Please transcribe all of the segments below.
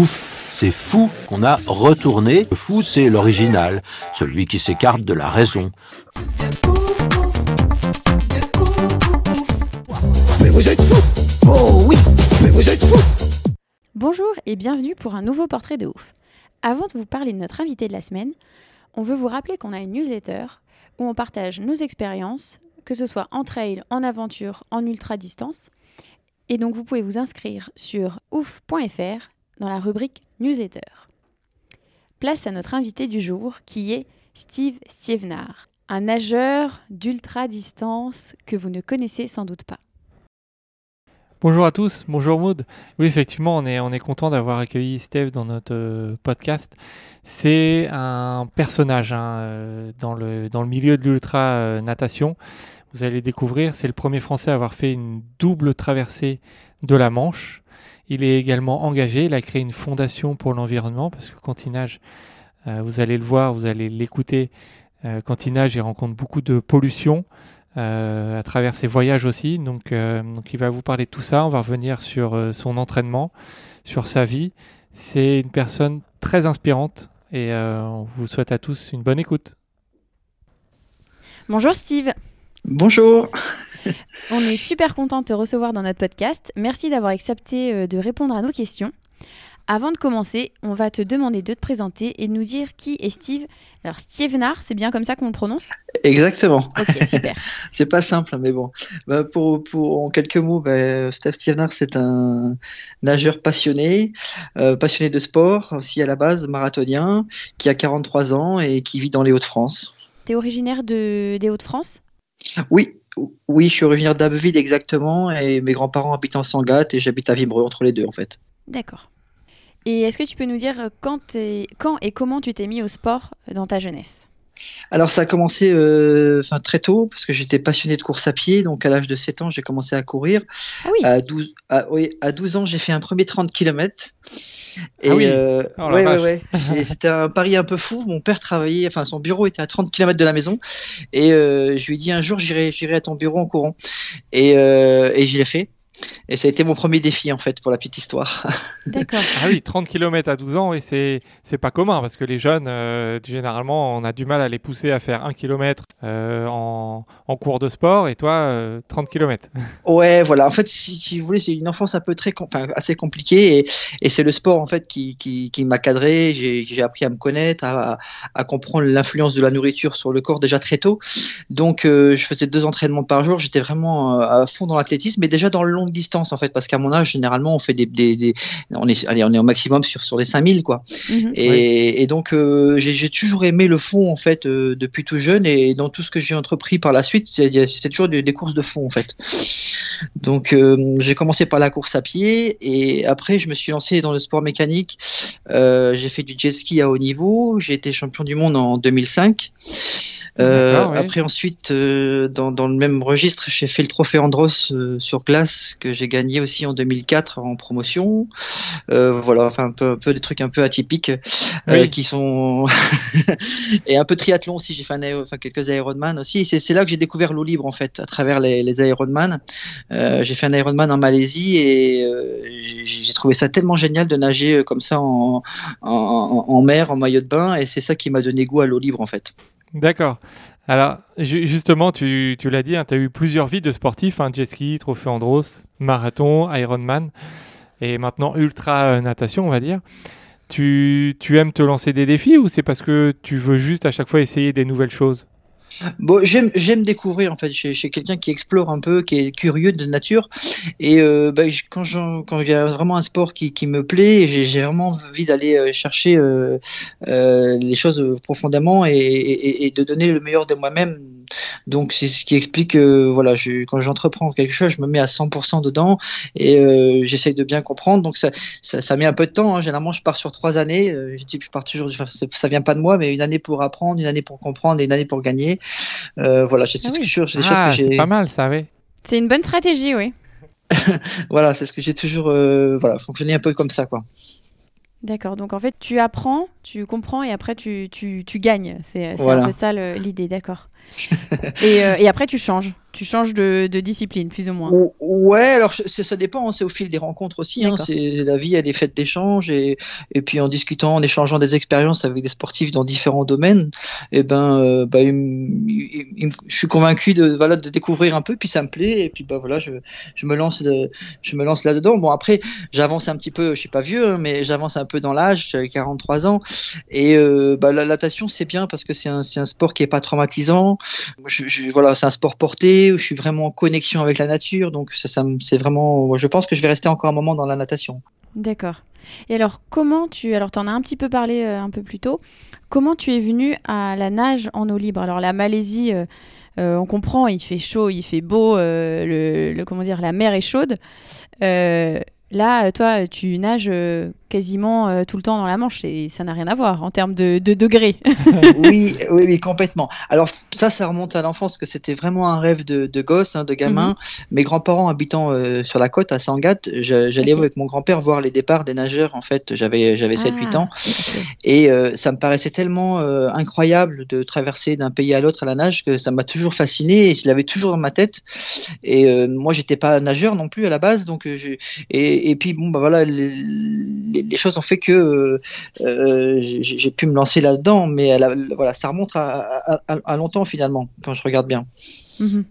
Ouf, c'est fou qu'on a retourné. Le fou, c'est l'original, celui qui s'écarte de la raison. Bonjour et bienvenue pour un nouveau portrait de ouf. Avant de vous parler de notre invité de la semaine, on veut vous rappeler qu'on a une newsletter où on partage nos expériences, que ce soit en trail, en aventure, en ultra distance. Et donc vous pouvez vous inscrire sur ouf.fr dans la rubrique newsletter. Place à notre invité du jour qui est Steve Stievenard, un nageur d'ultra distance que vous ne connaissez sans doute pas. Bonjour à tous, bonjour Maud. Oui, effectivement, on est, on est content d'avoir accueilli Steve dans notre euh, podcast. C'est un personnage hein, euh, dans, le, dans le milieu de l'ultra euh, natation. Vous allez découvrir, c'est le premier Français à avoir fait une double traversée de la Manche. Il est également engagé, il a créé une fondation pour l'environnement parce que quand il nage, euh, vous allez le voir, vous allez l'écouter, euh, quand il nage, il rencontre beaucoup de pollution euh, à travers ses voyages aussi. Donc, euh, donc il va vous parler de tout ça, on va revenir sur euh, son entraînement, sur sa vie. C'est une personne très inspirante et euh, on vous souhaite à tous une bonne écoute. Bonjour Steve, Bonjour. on est super content de te recevoir dans notre podcast. Merci d'avoir accepté euh, de répondre à nos questions. Avant de commencer, on va te demander de te présenter et de nous dire qui est Steve. Alors Stievenard, c'est bien comme ça qu'on le prononce? Exactement. Ok, super. C'est pas simple, mais bon. Bah, pour, pour, en quelques mots, bah, Steph Stievenard, c'est un nageur passionné, euh, passionné de sport, aussi à la base marathonien, qui a 43 ans et qui vit dans les Hauts-de-France. T'es originaire de, des Hauts-de-France? Oui, oui, je suis originaire d'Abbeville exactement, et mes grands-parents habitent en Sangatte et j'habite à Vimereux entre les deux en fait. D'accord. Et est-ce que tu peux nous dire quand et comment tu t'es mis au sport euh, dans ta jeunesse? Alors ça a commencé euh, enfin, très tôt, parce que j'étais passionné de course à pied, donc à l'âge de 7 ans, j'ai commencé à courir. Ah oui, À 12, à, oui, à 12 ans, j'ai fait un premier 30 km. Et Ah oui. euh, Oh la ouais, ouais, vache. ouais. Et C'était un pari un peu fou. Mon père travaillait, enfin son bureau était à 30 km de la maison. Et euh, je lui ai dit un jour, j'irai, j'irai à ton bureau en courant. Et, euh, et je l'ai fait. Et ça a été mon premier défi en fait pour la petite histoire. d'accord. Ah oui, 30 km à 12 ans, et c'est c'est pas commun parce que les jeunes, euh, généralement, on a du mal à les pousser à faire 1 km en, en cours de sport et toi, euh, 30 km. Ouais, voilà. En fait, si, si vous voulez, c'est une enfance un peu très, enfin, assez compliquée et, et c'est le sport en fait qui, qui, qui m'a cadré. J'ai, j'ai appris à me connaître, à, à comprendre l'influence de la nourriture sur le corps déjà très tôt. Donc, euh, je faisais deux entraînements par jour. J'étais vraiment euh, à fond dans l'athlétisme, mais déjà dans le longue distance en fait, parce qu'à mon âge, généralement, on fait des, des, des- on est, allez, on est au maximum sur sur les 5000 quoi. Mhm. Et, et donc euh, j'ai j'ai toujours aimé le fond en fait euh, depuis tout jeune et dans tout ce que j'ai entrepris par la suite, c'était toujours des, des courses de fond en fait. Donc euh, j'ai commencé par la course à pied et après je me suis lancé dans le sport mécanique. Euh, j'ai fait du jet ski à haut niveau, j'ai été champion du monde en 2005. Euh, D'accord, oui. Après ensuite euh, dans, dans le même registre, j'ai fait le trophée Andros euh, sur glace que j'ai gagné aussi en 2004 en promotion. Euh, voilà, enfin un peu, un peu des trucs un peu atypiques euh, Oui. qui sont et un peu triathlon aussi. J'ai fait un aéro- enfin, quelques Ironman aussi. C'est là que j'ai découvert l'eau libre en fait, à travers les, les Ironman. Euh, j'ai fait un Ironman en Malaisie et j'ai trouvé ça tellement génial de nager comme ça en, en, en- en mer, en maillot de bain. Et c'est ça qui m'a donné goût à l'eau libre en fait. D'accord. Alors, ju- justement, tu, tu l'as dit, tu as eu plusieurs vies de sportifs, hein, jet ski, trophée Andros, marathon, Ironman, et maintenant ultra euh, natation, on va dire. Tu, tu aimes te lancer des défis ou c'est parce que tu veux juste à chaque fois essayer des nouvelles choses? Bon, j'aime découvrir en fait. Chez, chez quelqu'un qui explore un peu, qui est curieux de nature. Et euh, bah, je- quand il y a vraiment un sport qui, qui me plaît, j'ai j'ai vraiment envie d'aller euh, chercher euh, euh, les choses profondément et, et, et de donner le meilleur de moi-même donc c'est ce qui explique que voilà, je, quand j'entreprends quelque chose, je me mets à 100% dedans et euh, j'essaye de bien comprendre. Donc ça, ça, ça, met un peu de temps. Hein. Généralement, je pars sur trois années. Euh, je dis je pars toujours. Ça vient pas de moi, mais une année pour apprendre, une année pour comprendre et une année pour gagner. Euh, voilà, c'est ah oui. ah, pas mal, ça, oui. C'est une bonne stratégie, oui. voilà, c'est ce que j'ai toujours euh, voilà, fonctionné un peu comme ça, quoi. D'accord, donc en fait tu apprends, tu comprends et après tu, tu, tu gagnes. C'est voilà. un peu ça l'idée, d'accord. et, euh, et, après tu changes tu changes de, de, discipline, plus ou moins. Ouais, alors ça dépend, hein, c'est au fil des rencontres aussi. Hein, c'est la vie, a des fêtes d'échange et, et puis en discutant, en échangeant des expériences avec des sportifs dans différents domaines, et eh ben, euh, bah, je suis convaincu de voilà de découvrir un peu, puis ça me plaît et puis bah voilà, je, je me lance de, je me lance là dedans. Bon après, j'avance un petit peu, je suis pas vieux, hein, mais j'avance un peu dans l'âge, j'ai 43 ans et euh, bah, la natation c'est bien parce que c'est un, un sport qui est pas traumatisant. Je, je, voilà, c'est un sport porté où je suis vraiment en connexion avec la nature. Donc ça, ça c'est vraiment, je pense que je vais rester encore un moment dans la natation. D'accord. Et alors comment tu, alors tu en as un petit peu parlé euh, un peu plus tôt, comment tu es venu à la nage en eau libre? Alors la Malaisie. Euh, euh, on comprend, il fait chaud, il fait beau, le, comment dire, la mer est chaude. Là, toi, tu nages quasiment euh, tout le temps dans la Manche et ça n'a rien à voir en termes de, de degrés. oui, oui, oui, complètement. Alors ça, ça remonte à l'enfance que c'était vraiment un rêve de, de gosse, hein, de gamin. Mhm. Mes grands-parents habitant euh, sur la côte à Sangat, j'allais avec mon grand-père voir les départs des nageurs. En fait, j'avais j'avais 7-8 ans et euh, ça me paraissait tellement incroyable de traverser d'un pays à l'autre à la nage que ça m'a toujours fasciné et je l'avais toujours dans ma tête. Et moi, j'étais pas nageur non plus à la base, donc et, et puis bon bah voilà les, les, choses ont fait que euh, euh, j'ai pu me lancer là-dedans, mais voilà, ça remonte à, longtemps finalement, quand je regarde bien. Mhm.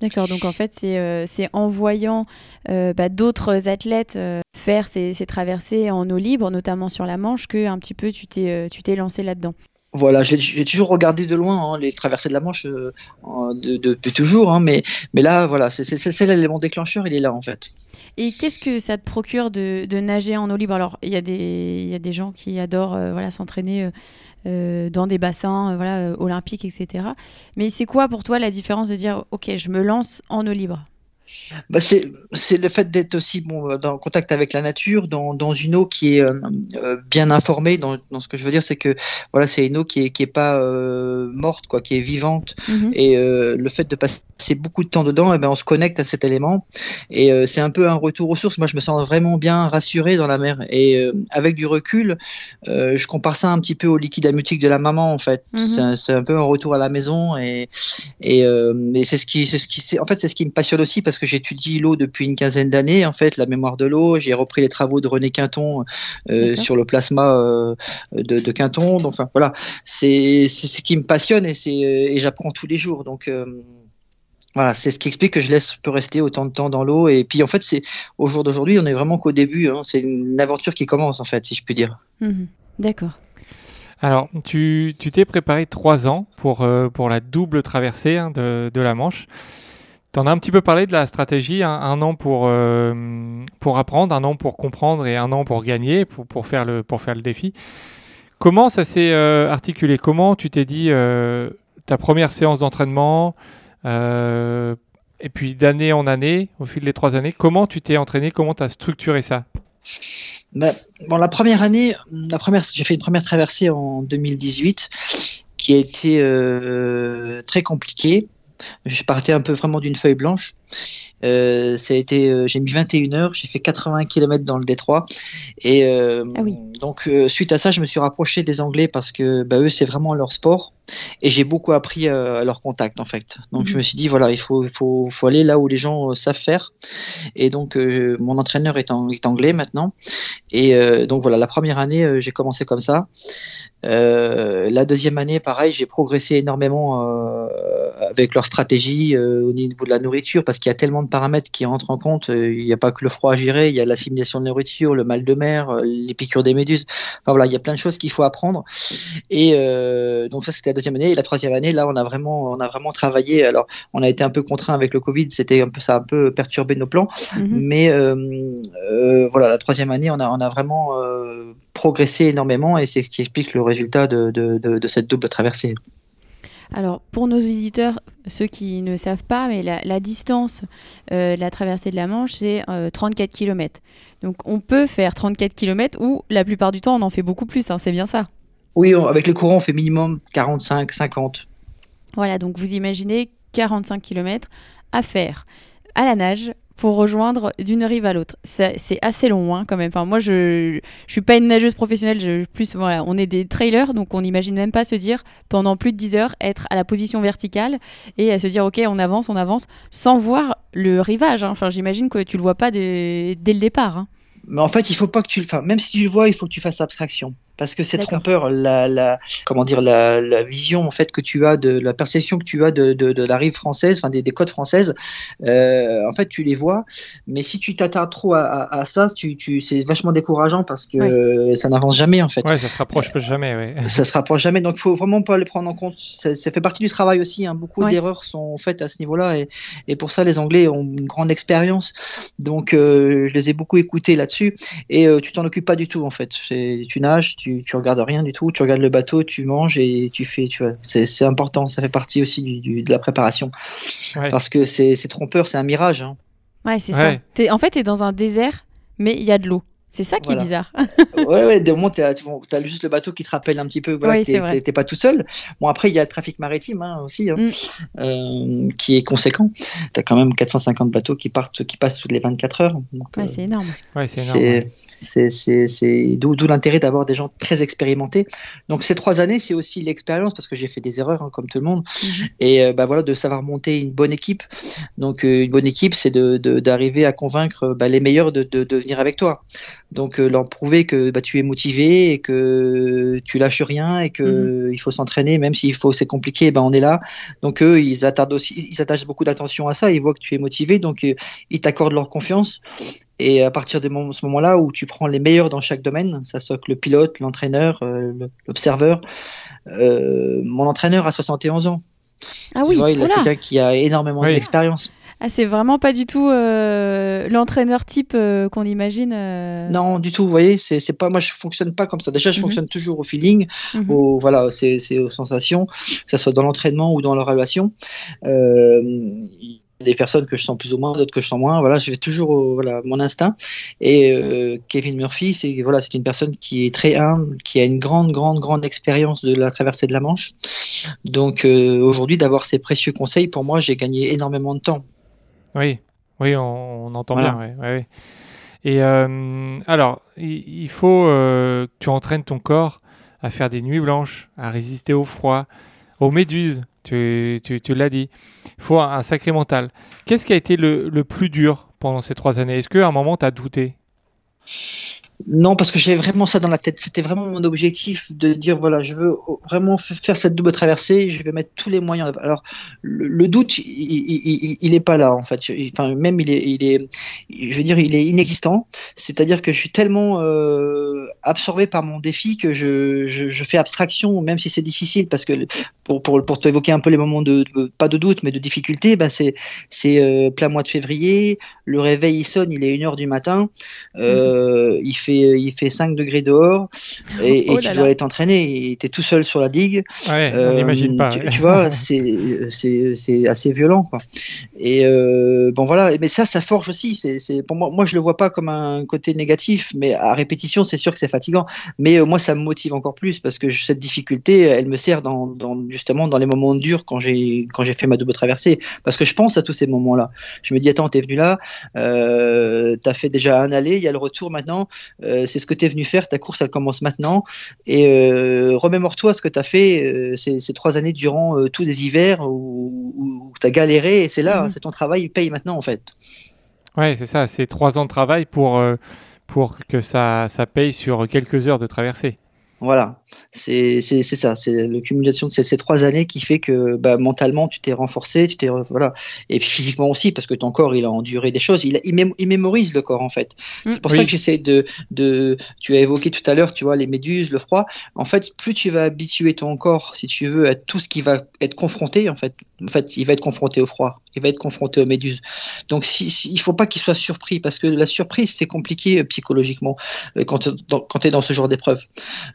D'accord, donc en fait, c'est euh, en voyant bah, d'autres athlètes faire ces, traversées en eau libre, notamment sur la Manche, que un petit peu tu t'es lancé là-dedans. Voilà, j'ai toujours regardé de loin hein, les traversées de la Manche depuis toujours, hein, mais, mais là, voilà, c'est l'élément déclencheur, il est là en fait. Et qu'est-ce que ça te procure de, nager en eau libre? Alors, il y, a des, y a des gens qui adorent euh, voilà, s'entraîner euh, euh, dans des bassins voilà, olympiques, etc. Mais c'est quoi pour toi la différence de dire, OK, je me lance en eau libre? Bah c'est le fait d'être aussi bon, dans contact avec la nature, dans, dans une eau qui est euh, euh, bien informée. Dans, dans, ce que je veux dire, c'est que voilà, c'est une eau qui est, qui est pas euh, morte, quoi, qui est vivante. Mhm. Et le fait de passer beaucoup de temps dedans, et eh ben, on se connecte à cet élément. Et c'est un peu un retour aux sources. Moi, je me sens vraiment bien rassuré dans la mer. Et avec du recul, je compare ça un petit peu au liquide amniotique de la maman, en fait. Mhm. C'est un, un, peu un retour à la maison. Et, et, et c'est ce qui, c'est ce qui, en fait, c'est ce qui me passionne aussi parce que j'étudie l'eau depuis une quinzaine d'années, en fait, la mémoire de l'eau. J'ai repris les travaux de René Quinton euh, sur le plasma euh, de, Quinton. Donc, enfin, voilà, c'est ce qui me passionne et, et j'apprends tous les jours. Donc, euh, voilà, c'est ce qui explique que je laisse peux rester autant de temps dans l'eau. Et puis en fait, c'est au jour d'aujourd'hui, on est vraiment qu'au début. Hein. c'est une aventure qui commence en fait, si je puis dire. Mhm. D'accord. Alors, tu t'es préparé trois ans pour, pour la double traversée hein, de, de, la Manche. Tu en as un petit peu parlé de la stratégie, un, an pour, euh, pour apprendre, un an pour comprendre et un an pour gagner, pour, pour, faire, le, pour faire le défi. Comment ça s'est euh, articulé? Comment tu t'es dit euh, ta première séance d'entraînement et puis d'année en année, au fil des trois années, comment tu t'es entraîné? Comment tu as structuré ça? Ben, bon, la première année, la première, j'ai fait une première traversée en 2018 qui a été très compliquée je partais un peu vraiment d'une feuille blanche. Euh, ça a été, euh, j'ai mis 21 heures, j'ai fait 80 km dans le détroit. Et euh, ah donc, suite à ça, je me suis rapproché des Anglais parce que bah, eux, c'est vraiment leur sport. Et j'ai beaucoup appris à leur contact, en fait. Donc, je mhm. me suis dit, voilà, il faut, faut, faut aller là où les gens savent faire. Et donc, mon entraîneur est, en, est, anglais maintenant. Et donc, voilà, la première année, j'ai commencé comme ça. la deuxième année, pareil, j'ai progressé énormément avec leur stratégie au niveau de la nourriture parce qu'il y a tellement de paramètres qui entrent en compte. Euh, il n'y a pas que le froid à gérer, il y a l'assimilation de nourriture, le mal de mer, euh, les piqûres des méduses. Enfin voilà, il y a plein de choses qu'il faut apprendre. Et euh, donc ça c'était la deuxième année. Et la troisième année, là on a vraiment, on a vraiment travaillé. Alors on a été un peu contraint avec le Covid, c'était un peu ça a un peu perturbé nos plans. Mhm. Mais voilà, la troisième année, on a, on a vraiment progressé énormément et c'est ce qui explique le résultat de, de cette double traversée. Alors, pour nos éditeurs, ceux qui ne savent pas, mais la, distance euh, de la traversée de la Manche, c'est 34 km. Donc, on peut faire 34 km ou la plupart du temps, on en fait beaucoup plus. Hein, c'est bien ça Oui, avec le courant, on fait minimum 45, 50. Voilà, donc vous imaginez 45 km à faire à la nage pour rejoindre d'une rive à l'autre. C'est assez long hein, quand même. Enfin, moi, je ne suis pas une nageuse professionnelle. Je, plus, voilà, on est des trailers, donc on n'imagine même pas se dire pendant plus de 10 heures être à la position verticale et à se dire ok, on avance, on avance, sans voir le rivage. Hein. Enfin, j'imagine que tu le vois pas dès le départ. Hein. Mais en fait, il faut pas que tu le fasses. Même si tu le vois, il faut que tu fasses abstraction parce que c'est trompeur la, la, comment dire la, la, vision en fait que tu as de la perception que tu as de, de, de la rive française, enfin des, des côtes françaises. Euh, en fait, tu les vois, mais si tu t'attardes trop à, à, ça, tu, tu c'est vachement décourageant parce que ça n'avance jamais en fait. Ouais, ça se rapproche jamais. Ouais. Ça se rapproche jamais, donc faut vraiment pas le prendre en compte. Ça, ça fait partie du travail aussi. Hein. Beaucoup d'erreurs sont faites à ce niveau-là et, et pour ça les Anglais ont une grande expérience. Donc euh, je les ai beaucoup écoutés là-dessus et euh, tu t'en occupes pas du tout en fait. Tu nages, tu tu, regardes rien du tout, tu regardes le bateau, tu manges et tu fais, tu vois, c'est important, ça fait partie aussi du, de la préparation. Parce que c'est trompeur, c'est un mirage. Hein. Ouais, c'est ça. Es, en fait, tu es dans un désert, mais il y a de l'eau. C'est ça qui est bizarre. ouais, ouais, de moment, tu as, juste le bateau qui te rappelle un petit peu voilà, que t'es pas tout seul. Bon, après, il y a le trafic maritime hein, aussi, hein, mm. euh, qui est conséquent. Tu as quand même 450 bateaux qui partent, qui passent toutes les 24 heures. ouais, c'est énorme. Ouais, c'est d'où l'intérêt d'avoir des gens très expérimentés. Donc, ces trois années, c'est aussi l'expérience, parce que j'ai fait des erreurs, hein, comme tout le monde. Mm-hmm. Et euh, bah, voilà, de savoir monter une bonne équipe. Donc, euh, une bonne équipe, c'est d'arriver de, à convaincre bah, les meilleurs de, de, de venir avec toi. Donc euh, leur prouver que bah, tu es motivé et que tu lâches rien et que mhm. il faut s'entraîner, même s'il faut c'est compliqué, ben on est là. Donc eux ils attardent aussi, ils attachent beaucoup d'attention à ça. Ils voient que tu es motivé, donc euh, ils t'accordent leur confiance. Et à partir de ce moment-là où tu prends les meilleurs dans chaque domaine, ça soit que le pilote, l'entraîneur, euh, l'observeur. mon entraîneur a 71 ans. Ah oui, c'est quelqu'un qui a énormément d'expérience. Ah, c'est vraiment pas du tout euh, l'entraîneur type euh, qu'on imagine. Euh. Non, du tout. Vous voyez, c'est pas moi je fonctionne pas comme ça. Déjà, je mhm. fonctionne toujours au feeling, mhm. au voilà, c'est aux sensations, que ce soit dans l'entraînement ou dans la relation. Il y a des personnes que je sens plus ou moins, d'autres que je sens moins. Voilà, je vais toujours voilà mon instinct. Et Kevin Murphy, c'est voilà, c'est une personne qui est très humble, qui a une grande, grande, grande expérience de la traversée de la Manche. Donc aujourd'hui, d'avoir ces précieux conseils, pour moi, j'ai gagné énormément de temps. Oui, oui, on, entend bien. Et euh, alors, il, faut euh, que tu entraînes ton corps à faire des nuits blanches, à résister au froid, aux méduses, tu, tu, l'as dit. Il faut un, sacré mental. Qu'est-ce qui a été le, le, plus dur pendant ces trois années? Est-ce qu'à un moment, tu as douté? Non, parce que j'avais vraiment ça dans la tête. C'était vraiment mon objectif de dire voilà, je veux vraiment faire cette double traversée. Je vais mettre tous les moyens. Alors, le, doute, il, il, est pas là en fait. Enfin, même il est, il est, je veux dire, il est inexistant. C'est-à-dire que je suis tellement euh, absorbé par mon défi que je, je, fais abstraction, même si c'est difficile, parce que pour pour pour t'évoquer un peu les moments de, pas de doute, mais de difficulté, ben c'est c'est euh, plein mois de février. Le réveil il sonne, il est 1 heure du matin. Euh, il fait il fait 5 degrés dehors et, oh tu dois être entraîné tu es tout seul sur la digue. Ouais, on n'imagine pas. Tu, vois, c'est assez violent. Quoi. Et euh, bon, voilà. Mais ça, ça forge aussi. C'est pour moi, moi, je le vois pas comme un côté négatif, mais à répétition, c'est sûr que c'est fatigant. Mais euh, moi, ça me motive encore plus parce que cette difficulté, elle me sert dans, dans justement dans les moments durs quand j'ai fait ma double traversée. Parce que je pense à tous ces moments-là. Je me dis, attends, t'es venu là, euh, t'as fait déjà un aller, il y a le retour maintenant. Euh, c'est ce que tu es venu faire, ta course elle commence maintenant. Et euh, remémore-toi ce que tu as fait euh, ces, trois années durant tous les hivers où, tu as galéré, et c'est là, mhm. c'est ton travail, il paye maintenant en fait. Ouais, c'est ça, c'est trois ans de travail pour, pour que ça, ça paye sur quelques heures de traversée. Voilà, c'est ça, c'est l'accumulation de ces, trois années qui fait que bah, mentalement tu t'es renforcé, tu t'es voilà, et puis physiquement aussi parce que ton corps il a enduré des choses, il, il, mémorise le corps en fait. C'est mm. pour ça que j'essaie de, de, tu as évoqué tout à l'heure, tu vois les méduses, le froid. En fait, plus tu vas habituer ton corps, si tu veux, à tout ce qui va être confronté en fait, en fait, il va être confronté au froid. Il va être confronté aux méduses. Donc si, si il faut pas qu'il soit surpris parce que la surprise c'est compliqué euh, psychologiquement euh, quand tu es dans ce genre d'épreuve.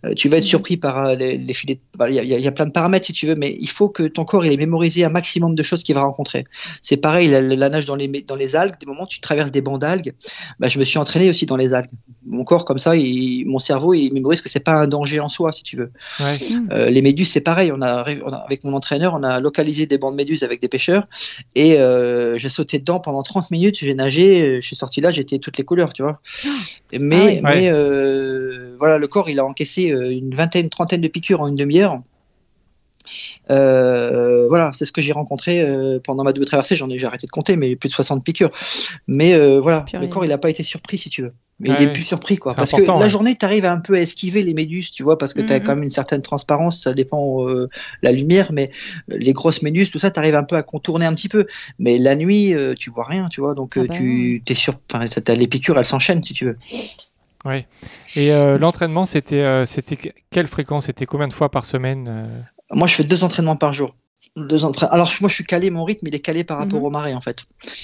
Euh, tu vas être surpris par les, les filets. Il y, a, y, a plein de paramètres si tu veux, mais il faut que ton corps il ait mémorisé un maximum de choses qu'il va rencontrer. C'est pareil la, la, nage dans les dans les algues. Des moments où tu traverses des bancs d'algues, bah, je me suis entraîné aussi dans les algues. Mon corps comme ça, il, mon cerveau il mémorise que c'est pas un danger en soi si tu veux. Ouais. Euh, les méduses c'est pareil. On a, on a, avec mon entraîneur on a localisé des bancs de méduses avec des pêcheurs et euh, j'ai sauté dedans pendant 30 minutes, j'ai nagé, euh, je suis sorti là, j'étais toutes les couleurs, tu vois. Mais, Ah oui. mais euh, voilà, le corps, il a encaissé une vingtaine, trentaine de piqûres en une demi-heure. Euh, voilà, c'est ce que j'ai rencontré euh, pendant ma double traversée. J'en ai, j'ai arrêté de compter, mais plus de 60 piqûres. Mais euh, voilà, Purée. le corps, il n'a pas été surpris, si tu veux. Mais Ouais, il est plus surpris, quoi. Parce que la journée, tu arrives un peu à esquiver les méduses, tu vois, parce que tu as Mhm. quand même une certaine transparence. Ça dépend euh, la lumière, mais les grosses méduses, tout ça, tu arrives un peu à contourner un petit peu. Mais la nuit, euh, tu vois rien, tu vois. Donc Ah bah tu es sur, enfin, les piqûres, elles s'enchaînent, si tu veux. Ouais. Et euh, l'entraînement, c'était euh, c'était que- quelle fréquence? C'était combien de fois par semaine euh? Moi, je fais deux entraînements par jour. Deux. Alors, moi, je suis calé, mon rythme, il est calé par rapport Mhm. au marais, en fait.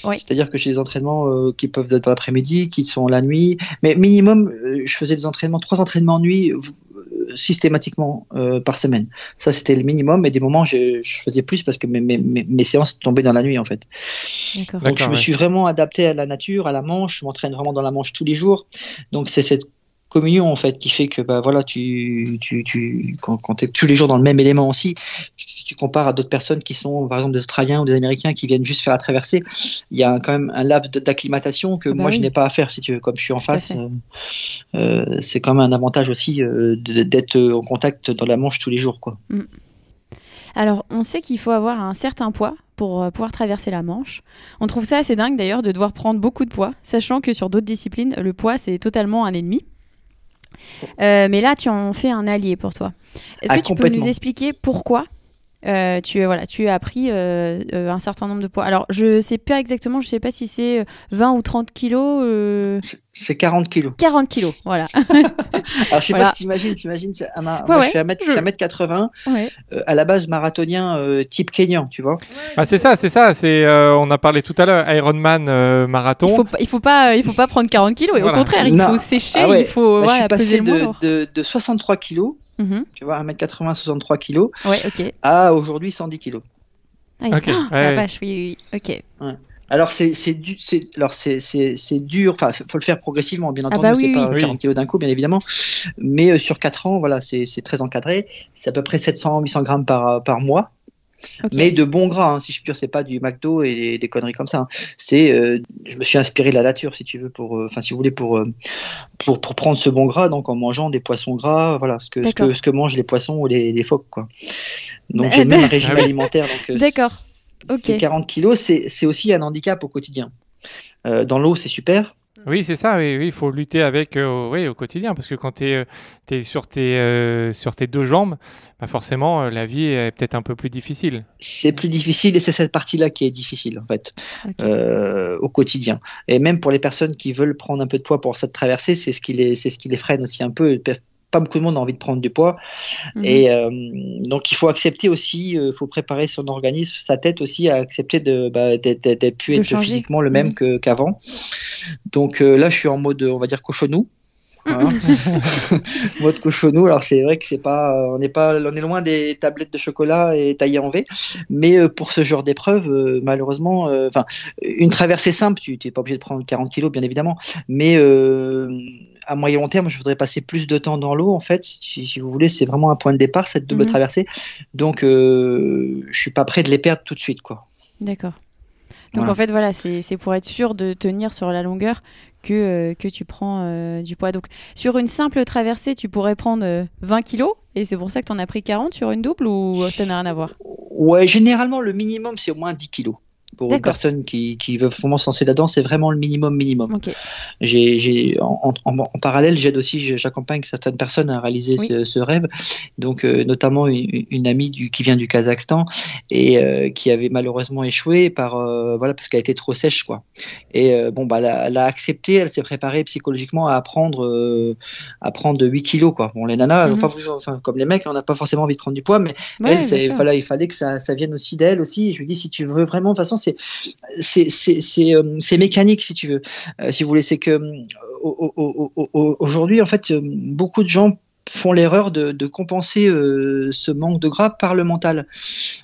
Oui. C'est-à-dire que j'ai des entraînements euh, qui peuvent être dans l'après-midi, qui sont la nuit. Mais minimum, euh, je faisais des entraînements, trois entraînements en nuit, euh, systématiquement euh, par semaine. Ça, c'était le minimum. Et des moments, je, je faisais plus parce que mes, mes, mes, mes séances tombaient dans la nuit, en fait. Donc, je me suis vraiment adapté à la nature, à la Manche. Je m'entraîne vraiment dans la Manche tous les jours. Donc, c'est cette communion en fait qui fait que bah voilà tu tu tu quand, quand tu es tous les jours dans le même élément aussi tu, tu compares à d'autres personnes qui sont par exemple des Australiens ou des Américains qui viennent juste faire la traversée il y a quand même un laps d'acclimatation que Ah bah moi je n'ai pas à faire si tu veux. Comme je suis en Tout face euh, euh, c'est quand même un avantage aussi euh, d'être en contact dans la Manche tous les jours quoi. Alors, on sait qu'il faut avoir un certain poids pour pouvoir traverser la Manche. On trouve ça assez dingue d'ailleurs de devoir prendre beaucoup de poids, sachant que sur d'autres disciplines, le poids c'est totalement un ennemi. Euh, mais là, tu en fais un allié pour toi. Est-ce Ah, que tu peux nous expliquer pourquoi euh, tu, voilà, tu as pris euh, euh, un certain nombre de poids Alors, je sais pas exactement, je sais pas si c'est euh, 20 ou 30 kilos. euh, c'est 40 kilos 40 kilos, voilà. alors je sais Voilà. pas si t'imagines t'imagines Ouais, moi ouais, je suis à mètre, je- je suis à mètre 80 Ouais. euh, à la base marathonien euh, type kenyan tu vois Ah, c'est ça, c'est ça. C'est euh, on a parlé tout à l'heure Ironman euh, marathon. Il faut, pas- il faut pas, il faut pas prendre 40 kilos. Et Voilà. au contraire, il Non. faut sécher, Ah ouais. il faut Bah, je suis le passé de, de, de 63 kilos Mhm. tu vois 1m80 63 kilos Ouais, à aujourd'hui 110 kilos. Ah, il- Ok, Oh, ouais, la vache, oui, oui, ok. alors c'est c'est du c'est alors c'est c'est c'est dur enfin faut le faire progressivement bien entendu bah c'est oui, pas oui. 40 kilos d'un coup bien évidemment. Mais euh, sur 4 ans voilà c'est c'est très encadré. C'est à peu près 700 800 grammes par par mois mais de bons gras, hein, si je puis dire, c'est pas du McDo et des, des conneries comme ça. hein. C'est, euh, je me suis inspiré de la nature, si tu veux, pour, euh, enfin, si vous voulez, pour, euh, pour, pour prendre ce bon gras, donc en mangeant des poissons gras, voilà, ce que, ce que, ce que mangent les poissons ou les, les phoques, quoi. Donc j'ai même un bah- régime alimentaire, donc. D'accord. c- Ok. Ces 40 kilos, c'est c'est aussi un handicap au quotidien. Dans l'eau, c'est super. Oui, c'est ça. Oui, oui, il faut lutter avec euh, oui, au quotidien parce que quand tu es, sur, tes, euh, sur tes deux jambes, bah forcément, euh, la vie est peut-être un peu plus difficile. C'est plus difficile et c'est cette partie-là qui est difficile, en fait. Euh, au quotidien. Et même pour les personnes qui veulent prendre un peu de poids pour cette traversée, c'est ce qui les, c'est ce qui les freine aussi un peu. Pas beaucoup de monde a envie de prendre du poids. Mhm. Et euh, donc il faut accepter aussi, il faut préparer son organisme, sa tête aussi à accepter de bah, d'être De être physiquement le même Mhm. que- qu'avant. Donc euh, là, je suis en mode, on va dire cochonou. Voilà. mode cochonou. Alors c'est vrai que c'est pas, on n'est pas, on est loin des tablettes de chocolat et taillées en V. Mais euh, pour ce genre d'épreuve, euh, malheureusement, euh, enfin, une traversée simple, tu n'es pas obligé de prendre 40 kilos, bien évidemment. Mais euh, à moyen long terme, je voudrais passer plus de temps dans l'eau. En fait, si, si vous voulez, c'est vraiment un point de départ cette double Mhm. traversée. Donc, euh, je suis pas prêt de les perdre tout de suite, quoi. D'accord. Donc Voilà. en fait, voilà, c'est pour être sûr de tenir sur la longueur que, euh, que tu prends euh, du poids. Donc sur une simple traversée, tu pourrais prendre euh, 20 kilos et c'est pour ça que tu en as pris 40 sur une double ou ça n'a rien à voir? Ouais, généralement, le minimum, c'est au moins 10 kilos. Pour une personne qui, qui veut vraiment se lancer là-dedans, c'est vraiment le minimum minimum. Ok. J'ai, j'ai, en, en- en parallèle, j'aide aussi, j'accompagne certaines personnes à réaliser Oui. ce, ce rêve. Donc, euh, notamment une, une amie du, qui vient du Kazakhstan et euh, qui avait malheureusement échoué par, euh, voilà, parce qu'elle était trop sèche, quoi. Et bon, bah, elle a, elle a accepté, elle s'est préparée psychologiquement à prendre, à prendre 8 kilos, quoi. Bon, les nanas, Mhm. enfin, comme les mecs, on n'a pas forcément envie de prendre du poids, mais Ouais, elle, c'est- il fallait que ça, ça vienne aussi d'elle aussi. Et je lui dis, si tu veux vraiment, de toute façon, c'est c'est c'est mécanique si tu veux. si vous voulez, c'est que aujourd'hui, en fait, beaucoup de gens font l'erreur de, de, compenser euh, ce manque de gras par le mental.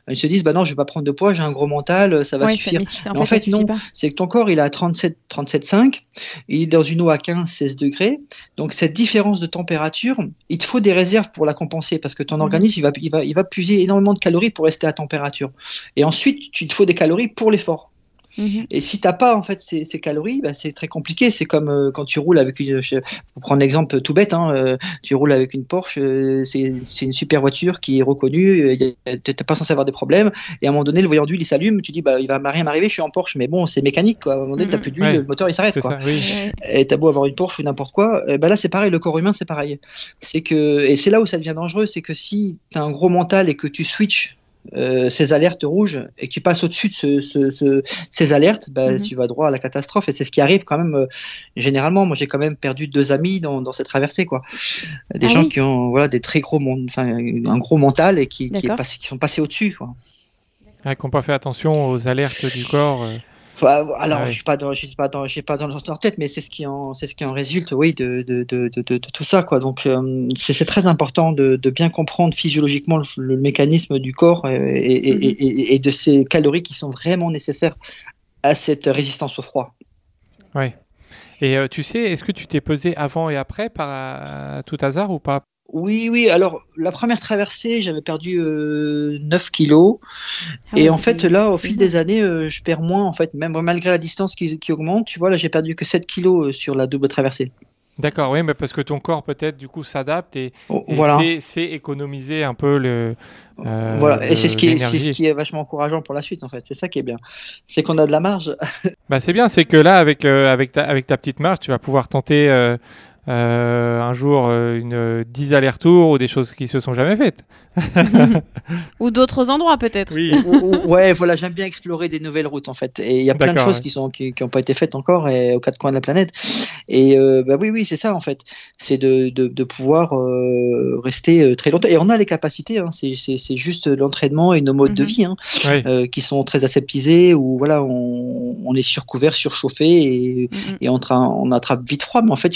Ils se disent bah non, je vais pas prendre de poids, j'ai un gros mental, ça va suffire. en, fait, non, c'est que ton corps il est à 37 37,5, il est dans une eau à 15 16 degrés. Donc cette différence de température, il te faut des réserves pour la compenser parce que ton mhm. organisme il va il va il va puiser énormément de calories pour rester à température. Et ensuite, tu te faut des calories pour l'effort. Mhm. Et si t'as pas en fait ces, ces calories, bah, c'est très compliqué. C'est comme euh, quand tu roules avec une, pour prendre l'exemple tout bête, hein, euh, tu roules avec une Porsche, euh, c'est une super voiture qui est reconnue, t'es pas censé avoir des problèmes. Et à un moment donné, le voyant d'huile il s'allume, tu dis bah il va rien m'arriver, je suis en Porsche, mais bon c'est mécanique quoi. À un moment donné, t'as mhm. plus d'huile, le moteur il s'arrête quoi. oui. Et t'as beau avoir une Porsche ou n'importe quoi, bah là c'est pareil, le corps humain c'est pareil. C'est que et c'est là où ça devient dangereux, c'est que si t'as un gros mental et que tu switches euh, ces alertes rouges et que tu passes au-dessus de ces alertes, bah, mhm. tu vas droit à la catastrophe. Et c'est ce qui arrive quand même euh, généralement. Moi, j'ai quand même perdu deux amis dans, cette traversée, quoi. Des ah gens qui ont voilà des très gros, enfin un gros mental et qui, qui, qui sont passés au-dessus, quoi. qui n'ont pas fait attention aux alertes du corps. Euh alors, je ne pas dans, pas dans, pas dans leur tête, mais c'est ce qui en, c'est ce qui en résulte, oui, de, de, de, de, tout ça, quoi. Donc, euh, c'est très important de, bien comprendre physiologiquement le, mécanisme du corps et, et, mm-hmm. et, et, de ces calories qui sont vraiment nécessaires à cette résistance au froid. Oui. Et euh, tu sais, est-ce que tu t'es pesé avant et après par tout hasard ou pas? Oui, oui. Alors, la première traversée, j'avais perdu 9 euh, kilos. Ah et en fait, là, au fil des années, euh, je perds moins, en fait, même malgré la distance qui, qui augmente. Tu vois, là, j'ai perdu que 7 kilos euh, sur la double traversée. D'accord, oui, mais parce que ton corps peut-être du coup s'adapte et, oh, c'est économiser un peu le. voilà, et c'est ce, qui est, ce qui est vachement encourageant pour la suite en fait. C'est ça qui est bien, c'est qu'on a de la marge. bah c'est bien, c'est que là avec avec ta avec ta petite marge, tu vas pouvoir tenter euh, un jour euh, une 10 allers-retours ou des choses qui se sont jamais faites. ou d'autres endroits peut-être. Oui. ouais, voilà, j'aime bien explorer des nouvelles routes en fait. Et il y a plein de choses qui sont qui, ont pas été faites encore et aux quatre coins de la planète. Et euh, bah oui, oui, c'est ça en fait. C'est de, de, de, pouvoir rester très longtemps. Et on a les capacités. Hein. C'est juste l'entraînement et nos modes de mhm. vie hein, qui sont très aseptisés où voilà, on, on est surcouvert, surchauffé et, mhm. et on, on attrape vite froid. Mais en fait,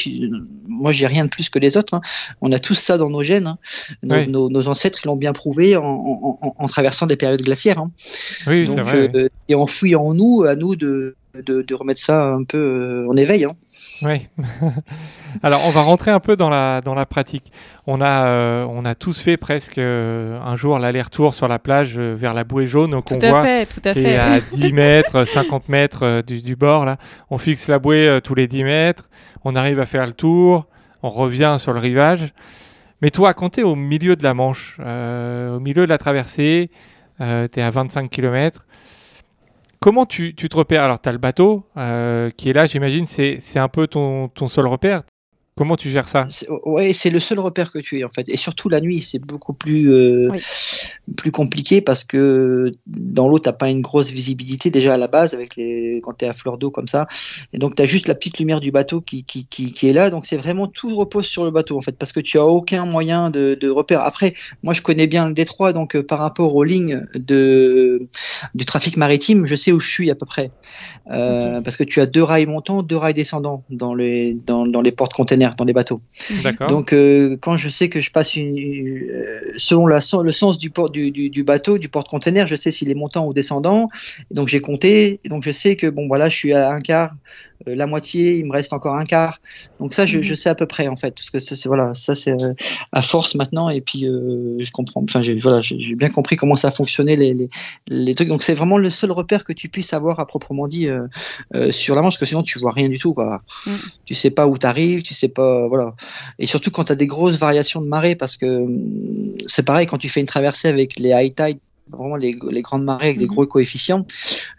moi j'ai rien de plus que les autres. Hein. On a tous ça dans nos gènes. Hein. Nos, ancêtres ils l'ont bien prouvé en, traversant des périodes glaciaires. Hein. Oui, c'est vrai. Euh, et enfoui en nous, à nous de, de, remettre ça un peu euh, en éveil. Oui. Alors, on va rentrer un peu dans la, dans la pratique. On a, euh, on a tous fait presque un jour l'aller-retour sur la plage vers la bouée jaune qu'on voit. Fait, tout à fait. à 10 mètres, 50 mètres du, du, bord. Là. On fixe la bouée tous les 10 mètres on arrive à faire le tour, on revient sur le rivage. Mais toi, quand tu es au milieu de la Manche, euh, au milieu de la traversée, euh, tu es à 25 km, comment tu, te repères? Alors, tu le bateau euh, qui est là, j'imagine, c'est un peu ton, ton seul repère. Comment tu gères ça Ouais, c'est le seul repère que tu es en fait. Et surtout la nuit, c'est beaucoup plus euh, plus compliqué parce que dans l'eau, t'as pas une grosse visibilité déjà à la base avec les quand tu es à fleur d'eau comme ça. Et donc tu as juste la petite lumière du bateau qui, qui, qui, est là. Donc c'est vraiment tout repose sur le bateau en fait parce que tu as aucun moyen de, de repère. Après, moi je connais bien le détroit donc euh, par rapport aux lignes de du trafic maritime, je sais où je suis à peu près. Euh, parce que tu as deux rails montants, deux rails descendants dans les dans, dans les portes containers dans les bateaux. Donc euh, quand je sais que je passe une, euh, selon la, le sens du, port, du, du, bateau, du porte-container, je sais s'il est montant ou descendant. Donc j'ai compté, donc je sais que bon voilà, je suis à un quart, la moitié, il me reste encore un quart. Donc ça, je, mhm. je sais à peu près en fait, parce que ça c'est voilà, ça c'est à force maintenant et puis je comprends. Enfin j'ai voilà, j'ai bien compris comment ça fonctionnait les, les, les trucs. Donc c'est vraiment le seul repère que tu puisses avoir à proprement dit sur la Manche, parce que sinon tu vois rien du tout quoi. Mm. Tu sais pas où tu arrives, tu sais pas voilà. Et surtout quand tu as des grosses variations de marée, parce que hum, c'est pareil quand tu fais une traversée avec les high tide vraiment les, grandes marées avec des mhm. gros coefficients.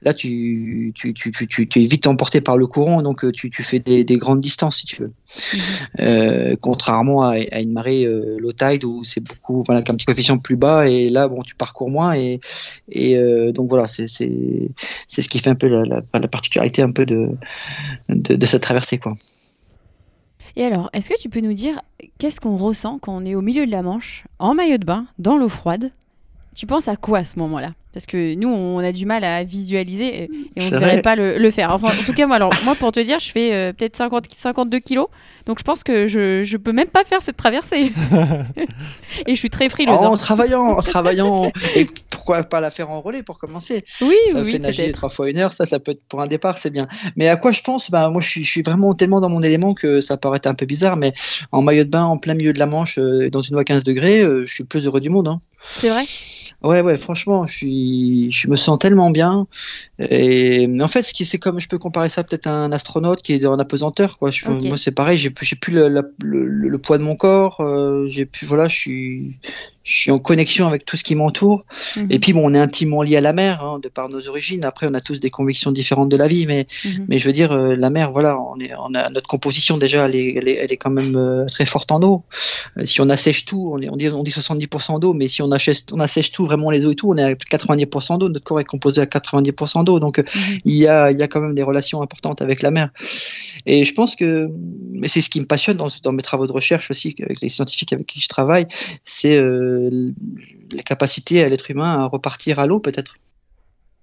Là, tu, tu, tu, tu, tu es vite emporté par le courant, donc euh, tu, tu fais des, des grandes distances si tu veux. Mhm. Euh, contrairement à, à, une marée euh, low tide où c'est beaucoup, voilà, un petit coefficient plus bas et là, bon, tu parcours moins et, et donc voilà, c'est ce qui fait un peu la, la, particularité un peu de, de, de cette traversée, quoi. Et alors, est-ce que tu peux nous dire qu'est-ce qu'on ressent quand on est au milieu de la Manche, en maillot de bain, dans l'eau froide Tu penses à quoi à ce moment-là? Parce que nous, on a du mal à visualiser et, on ne verrait pas le, faire. Enfin, en tout cas, moi, alors, moi, pour te dire, je fais euh, peut-être 50, 52 kilos. Donc, je pense que je ne peux même pas faire cette traversée. et je suis très frileuse. en travaillant, en travaillant. et pourquoi pas la faire en relais pour commencer? Oui, ça oui. fait nager trois fois une heure, ça, ça peut être pour un départ, c'est bien. Mais à quoi je pense? Bah, Moi, je suis, je suis, vraiment tellement dans mon élément que ça paraît un peu bizarre, mais en maillot de bain, en plein milieu de la Manche, euh, dans une voie 15 degrés, euh, je suis plus heureux du monde. Hein. C'est vrai? Ouais, ouais, franchement, je suis, je me sens tellement bien. Et en fait, ce qui, c'est comme, je peux comparer ça peut-être à un astronaute qui est en apesanteur, quoi. Je, Moi, c'est pareil, j'ai plus, j'ai plus le, le, le, poids de mon corps, euh, j'ai plus, voilà, je suis, je suis en connexion avec tout ce qui m'entoure. Mhm. Et puis, bon, on est intimement lié à la mer, hein, de par nos origines. Après, on a tous des convictions différentes de la vie, mais, mhm. mais je veux dire, euh, la mer, voilà, on est, on a notre composition déjà, elle est, elle est, elle est quand même euh, très forte en eau. Euh, si on assèche tout, on, est, on dit, on dit 70% d'eau, mais si on assèche, on assèche tout, vraiment les eaux et tout, on est à 90% d'eau. Notre corps est composé à 90% d'eau, donc mhm. il y a, il y a quand même des relations importantes avec la mer. Et je pense que, mais c'est ce qui me passionne dans, dans mes travaux de recherche aussi, avec les scientifiques avec qui je travaille, c'est la capacité à l'être humain à repartir à l'eau peut-être.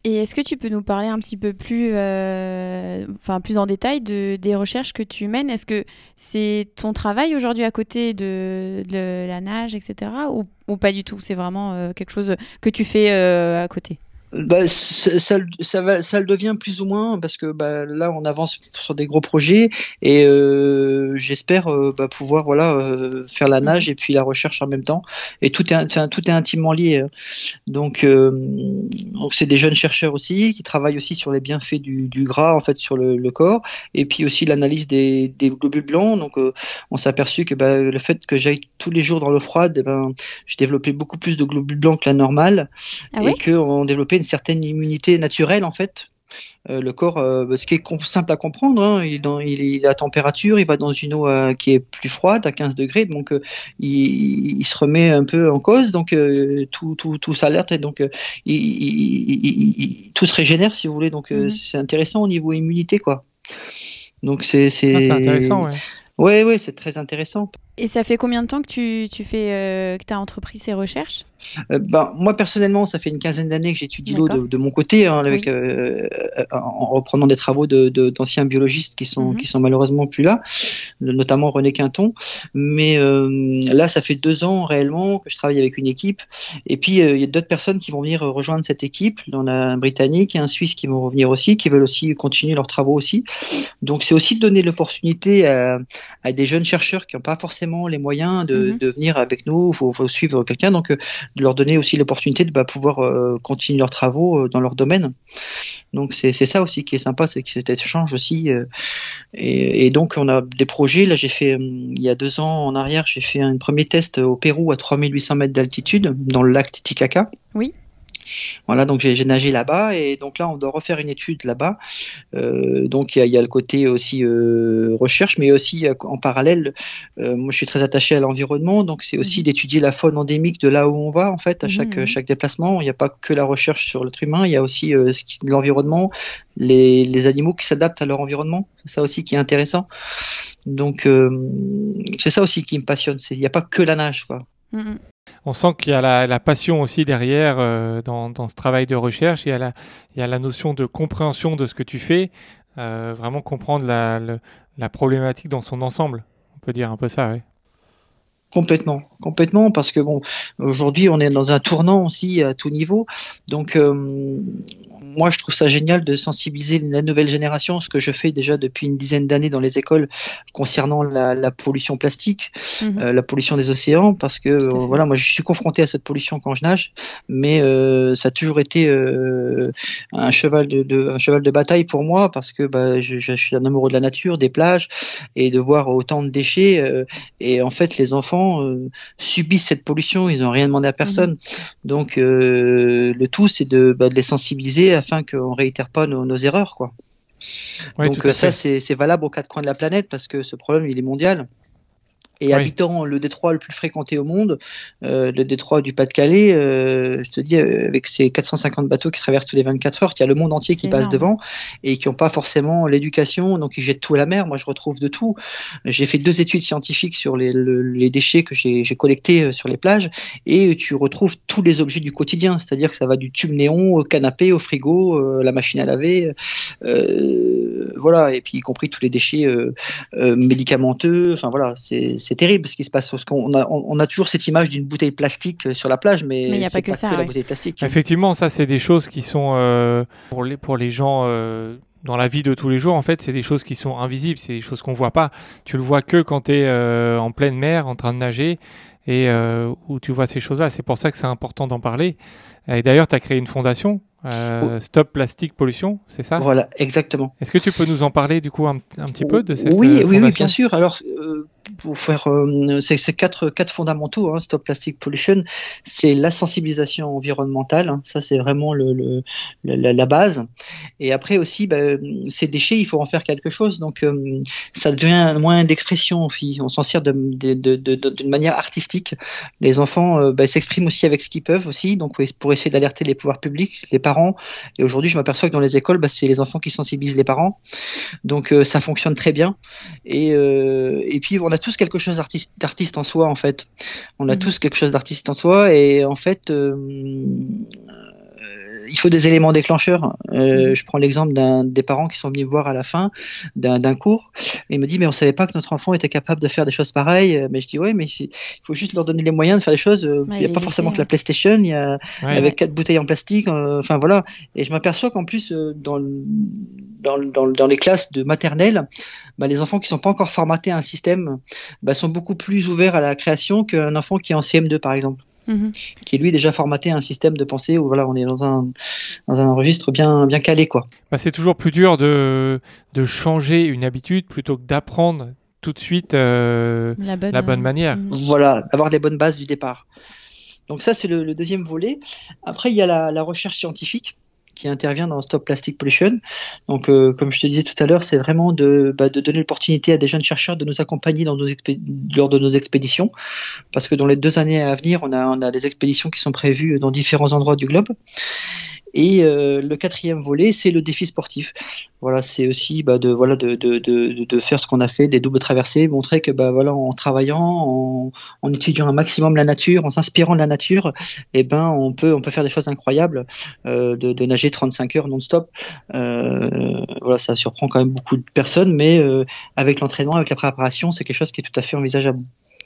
Et est-ce que tu peux nous parler un petit peu plus, euh, enfin plus en détail de, des recherches que tu mènes? Est-ce que c'est ton travail aujourd'hui à côté de, la nage, etc. Ou, pas du tout? C'est vraiment euh, quelque chose que tu fais euh, à côté? Bah, ça, ça, va, ça le devient plus ou moins parce que bah, là on avance sur des gros projets et euh, j'espère euh, bah, pouvoir voilà euh, faire la nage et puis la recherche en même temps. Et tout est, tout est intimement lié donc donc c'est des jeunes chercheurs aussi qui travaillent aussi sur les bienfaits du, du gras en fait sur le, le corps et puis aussi l'analyse des, des, globules blancs. Donc on s'est aperçu que bah, le fait que j'aille tous les jours dans l'eau froide eh ben j'ai développé beaucoup plus de globules blancs que la normale ah et que on développé une certaine immunité naturelle en fait. Euh, le corps, euh, ce qui est simple à comprendre, hein, il, est dans, il, à température, il va dans une eau euh, qui est plus froide, à 15 degrés, donc il, se remet un peu en cause, donc tout, tout, tout s'alerte et donc tout se régénère si vous voulez, donc mhm. c'est intéressant au niveau immunité quoi. Donc c'est ah, intéressant, ouais. Ouais, ouais, c'est très intéressant. Et ça fait combien de temps que tu, tu fais, que tu as entrepris ces recherches? Euh, ben, moi personnellement, ça fait une quinzaine d'années que j'étudie l'eau de, de, mon côté, hein, avec, euh, euh, en reprenant des travaux d'anciens de, biologistes qui sont, mhm. qui sont malheureusement plus là, notamment René Quinton. Mais là, ça fait deux ans réellement que je travaille avec une équipe. Et puis, il y a d'autres personnes qui vont venir rejoindre cette équipe. On a un Britannique et un Suisse qui vont revenir aussi, qui veulent aussi continuer leurs travaux aussi. Donc, c'est aussi de donner l'opportunité à, à, des jeunes chercheurs qui n'ont pas forcément les moyens de, mhm. de venir avec nous. Il faut, faut, suivre quelqu'un. Donc, de leur donner aussi l'opportunité de bah, pouvoir euh, continuer leurs travaux euh, dans leur domaine. Donc c'est ça aussi qui est sympa, c'est que cet échange aussi. Euh, et, et, donc on a des projets. Là j'ai fait il y a deux ans en arrière, j'ai fait un premier test au Pérou à 3800 mètres d'altitude dans le lac Titicaca. Oui. Voilà, donc j'ai nagé là-bas et donc là on doit refaire une étude là-bas. Euh, donc il y, a le côté aussi euh, recherche, mais aussi euh, en parallèle, moi je suis très attaché à l'environnement, donc c'est aussi mhm. d'étudier la faune endémique de là où on va en fait à mhm, chaque chaque déplacement. Il n'y a pas que la recherche sur l'être humain, il y a aussi l'environnement, les, les, animaux qui s'adaptent à leur environnement. C'est ça aussi qui est intéressant. Donc c'est ça aussi qui me passionne. Il n'y a pas que la nage quoi. Mhm. On sent qu'il y a la, passion aussi derrière euh, dans, ce travail de recherche. Il y, a la, il y a la notion de compréhension de ce que tu fais, euh, vraiment comprendre la, la, problématique dans son ensemble. On peut dire un peu ça, oui. Complètement, complètement, parce que bon, aujourd'hui on est dans un tournant aussi à tout niveau, donc euh, moi, je trouve ça génial de sensibiliser la nouvelle génération, ce que je fais déjà depuis une dizaine d'années dans les écoles concernant la, pollution plastique, mhm. euh, la pollution des océans, parce que euh, voilà, moi, je suis confronté à cette pollution quand je nage, mais euh, ça a toujours été un cheval de, un cheval de bataille pour moi, parce que bah, je, je, suis un amoureux de la nature, des plages, et de voir autant de déchets. et en fait, les enfants subissent cette pollution, ils n'ont rien demandé à personne. Mhm. Donc, le tout, c'est de, bah, de les sensibiliser afin qu'on réitère pas nos, erreurs, quoi. Donc ça, c'est valable aux quatre coins de la planète parce que ce problème, il est mondial. Et habitant le détroit le plus fréquenté au monde, euh, le détroit du Pas-de-Calais, euh, je te dis, euh, avec ces 450 bateaux qui traversent tous les 24 heures, il y a le monde entier qui passe devant et qui n'ont pas forcément l'éducation, donc ils jettent tout à la mer. Moi, je retrouve de tout. J'ai fait deux études scientifiques sur les, les déchets que j'ai collectés sur les plages et tu retrouves tous les objets du quotidien, c'est-à-dire que ça va du tube néon au canapé, au frigo, la machine à laver, voilà, et puis y compris tous les déchets médicamenteux. Enfin voilà, c'est c'est terrible ce qui se passe. Parce qu'on a, on a toujours cette image d'une bouteille plastique euh, sur la plage, mais il n'y a pas que ça. la bouteille plastique. Effectivement, ça, c'est des choses qui sont euh, pour, les, pour les gens. Euh, dans la vie de tous les jours, en fait, c'est des choses qui sont invisibles, c'est des choses qu'on voit pas. Tu le vois que quand tu es en pleine mer, en train de nager, et où tu vois ces choses-là. C'est pour ça que c'est important d'en parler. Et d'ailleurs, tu as créé une fondation euh, Stop Plastique Pollution, c'est ça? Voilà, exactement. Est-ce que tu peux nous en parler du coup un, petit peu de cette Oui, euh, oui, oui, bien sûr. Alors, euh, pour faire euh, c'est quatre fondamentaux hein, Stop Plastic Pollution. C'est la sensibilisation environnementale hein, ça c'est vraiment le, la, base. Et après aussi bah, ces déchets il faut en faire quelque chose. Donc euh, ça devient un moyen d'expression on s'en sert d'une manière artistique. Les enfants euh, bah, s'expriment aussi avec ce qu'ils peuvent aussi. Donc pour essayer d'alerter les pouvoirs publics les parents. Et aujourd'hui je m'aperçois que dans les écoles bah, c'est les enfants qui sensibilisent les parents. Donc ça fonctionne très bien. Et, et puis on a tous quelque chose d'artiste en soi, en fait. On a mhm. tous quelque chose d'artiste en soi, et en fait, euh, il faut des éléments déclencheurs. Euh, mhm. je prends l'exemple d'un des parents qui sont venus me voir à la fin d'un cours et il me dit mais on savait pas que notre enfant était capable de faire des choses pareilles. Mais je dis ouais mais il faut juste leur donner les moyens de faire des choses. il n'y a pas forcément que la PlayStation. Il y a avec quatre bouteilles en plastique. Euh, enfin voilà. Et je m'aperçois qu'en plus euh, dans, dans, dans, dans, les classes de maternelle, bah, les enfants qui sont pas encore formatés à un système bah, sont beaucoup plus ouverts à la création qu'un enfant qui est en CM2 par exemple, mhm. qui est lui déjà formaté à un système de pensée où voilà on est dans un dans un registre bien, bien calé. quoi. Bah, c'est toujours plus dur de, de changer une habitude plutôt que d'apprendre tout de suite euh, la, bonne, manière. Mm. Voilà, avoir les bonnes bases du départ. Donc ça, c'est le, deuxième volet. Après, il y a la, recherche scientifique qui intervient dans Stop Plastic Pollution. Donc, euh, comme je te disais tout à l'heure, c'est vraiment de, bah, de donner l'opportunité à des jeunes chercheurs de nous accompagner dans nos lors de nos expéditions, parce que dans les deux années à venir, on a, on a des expéditions qui sont prévues dans différents endroits du globe. Et euh, le quatrième volet, c'est le défi sportif. Voilà, c'est aussi bah, de voilà de, de, de, de faire ce qu'on a fait, des doubles traversées, montrer que bah voilà en travaillant, en, étudiant un maximum la nature, en s'inspirant de la nature, eh ben on peut on peut faire des choses incroyables, euh, de, de, nager 35 heures non-stop. Euh, voilà, ça surprend quand même beaucoup de personnes, mais euh, avec l'entraînement, avec la préparation, c'est quelque chose qui est tout à fait envisageable.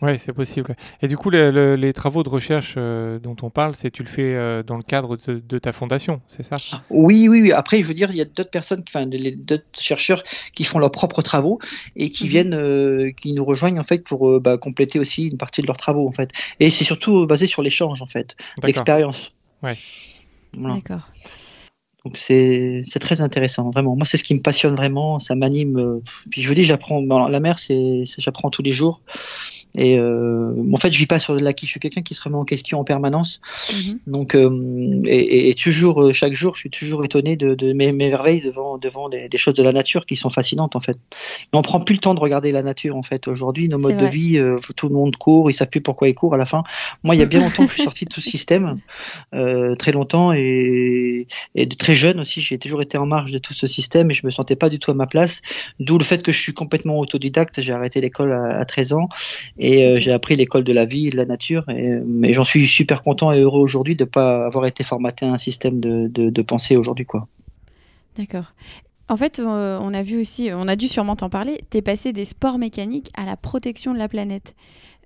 Oui, c'est possible. Et du coup, les, travaux de recherche euh, dont on parle, c'est tu le fais euh, dans le cadre de, ta fondation, c'est ça? Oui, oui, oui. Après, je veux dire, il y a d'autres personnes, enfin, d'autres chercheurs qui font leurs propres travaux et qui mhm. viennent, euh, qui nous rejoignent en fait pour bah, compléter aussi une partie de leurs travaux en fait. Et c'est surtout basé sur l'échange en fait, l'expérience. Ouais. D'accord. Donc c'est très intéressant, vraiment. Moi, c'est ce qui me passionne vraiment, ça m'anime. Puis je vous dis, j'apprends. la mer, c'est j'apprends tous les jours. Et euh, en fait, je vis pas sur de l'acquis. Je suis quelqu'un qui se remet en question en permanence. Mhm. Donc, euh, et, et, toujours, euh, chaque jour, je suis toujours étonné de, de mes, merveilles devant, devant des, des, choses de la nature qui sont fascinantes en fait. Mais on prend plus le temps de regarder la nature en fait. Aujourd'hui, nos modes de vie, euh, tout le monde court, ils savent plus pourquoi ils courent à la fin. Moi, il y a bien longtemps que je suis sorti de tout ce système, euh, très longtemps et, et de très jeune aussi. J'ai toujours été en marge de tout ce système et je me sentais pas du tout à ma place. D'où le fait que je suis complètement autodidacte. J'ai arrêté l'école à, à 13 ans et euh, j'ai appris l'école de la vie et de la nature. Et, mais j'en suis super content et heureux aujourd'hui de ne pas avoir été formaté à un système de, de, pensée aujourd'hui. quoi. D'accord. En fait, euh, on a vu aussi, on a dû sûrement t'en parler, tu es passé des sports mécaniques à la protection de la planète.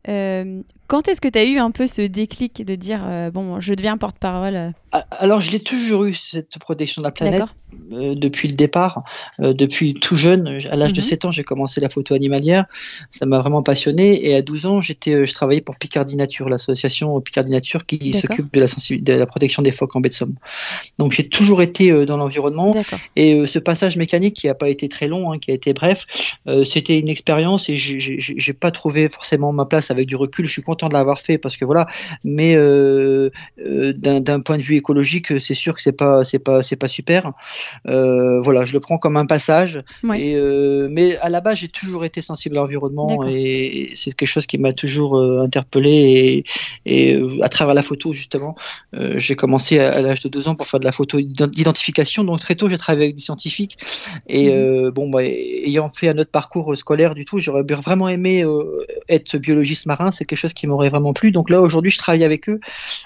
Euh, quand est-ce que tu as eu un peu ce déclic de dire bon, je deviens porte-parole ah, Alors, je l'ai toujours eu, cette protection de la planète. Euh, depuis le départ, euh, depuis tout jeune. À l'âge de 7 mhm. ans, j'ai commencé la photo animalière. Ça m'a vraiment passionné. Et à 12 ans, j'étais, euh, je travaillais pour Picardie Nature, l'association Picardie Nature qui s'occupe de la, de la protection des phoques en baie de Somme. Donc j'ai toujours été dans l'environnement. Et ce passage mécanique qui n'a pas été très long, hein, qui a été bref, c'était une expérience et j'ai pas trouvé forcément ma place avec du recul. Je suis content content de l'avoir fait parce que voilà. Mais euh, euh, d'un point de vue écologique, c'est sûr que c'est pas c'est pas c'est pas super. Euh, voilà, je le prends comme un passage. Et, mais à la base, j'ai toujours été sensible à l'environnement et c'est quelque chose qui m'a toujours interpellé et, et, à travers la photo justement, j'ai commencé à, l'âge de deux ans pour faire de la photo d'identification. Donc très tôt, j'ai travaillé avec des scientifiques et mhm. bon, bah, ayant fait un autre parcours scolaire du tout, j'aurais vraiment aimé être biologiste marin. C'est quelque chose qui m'aurait vraiment plu. Donc là, aujourd'hui, je travaille avec eux.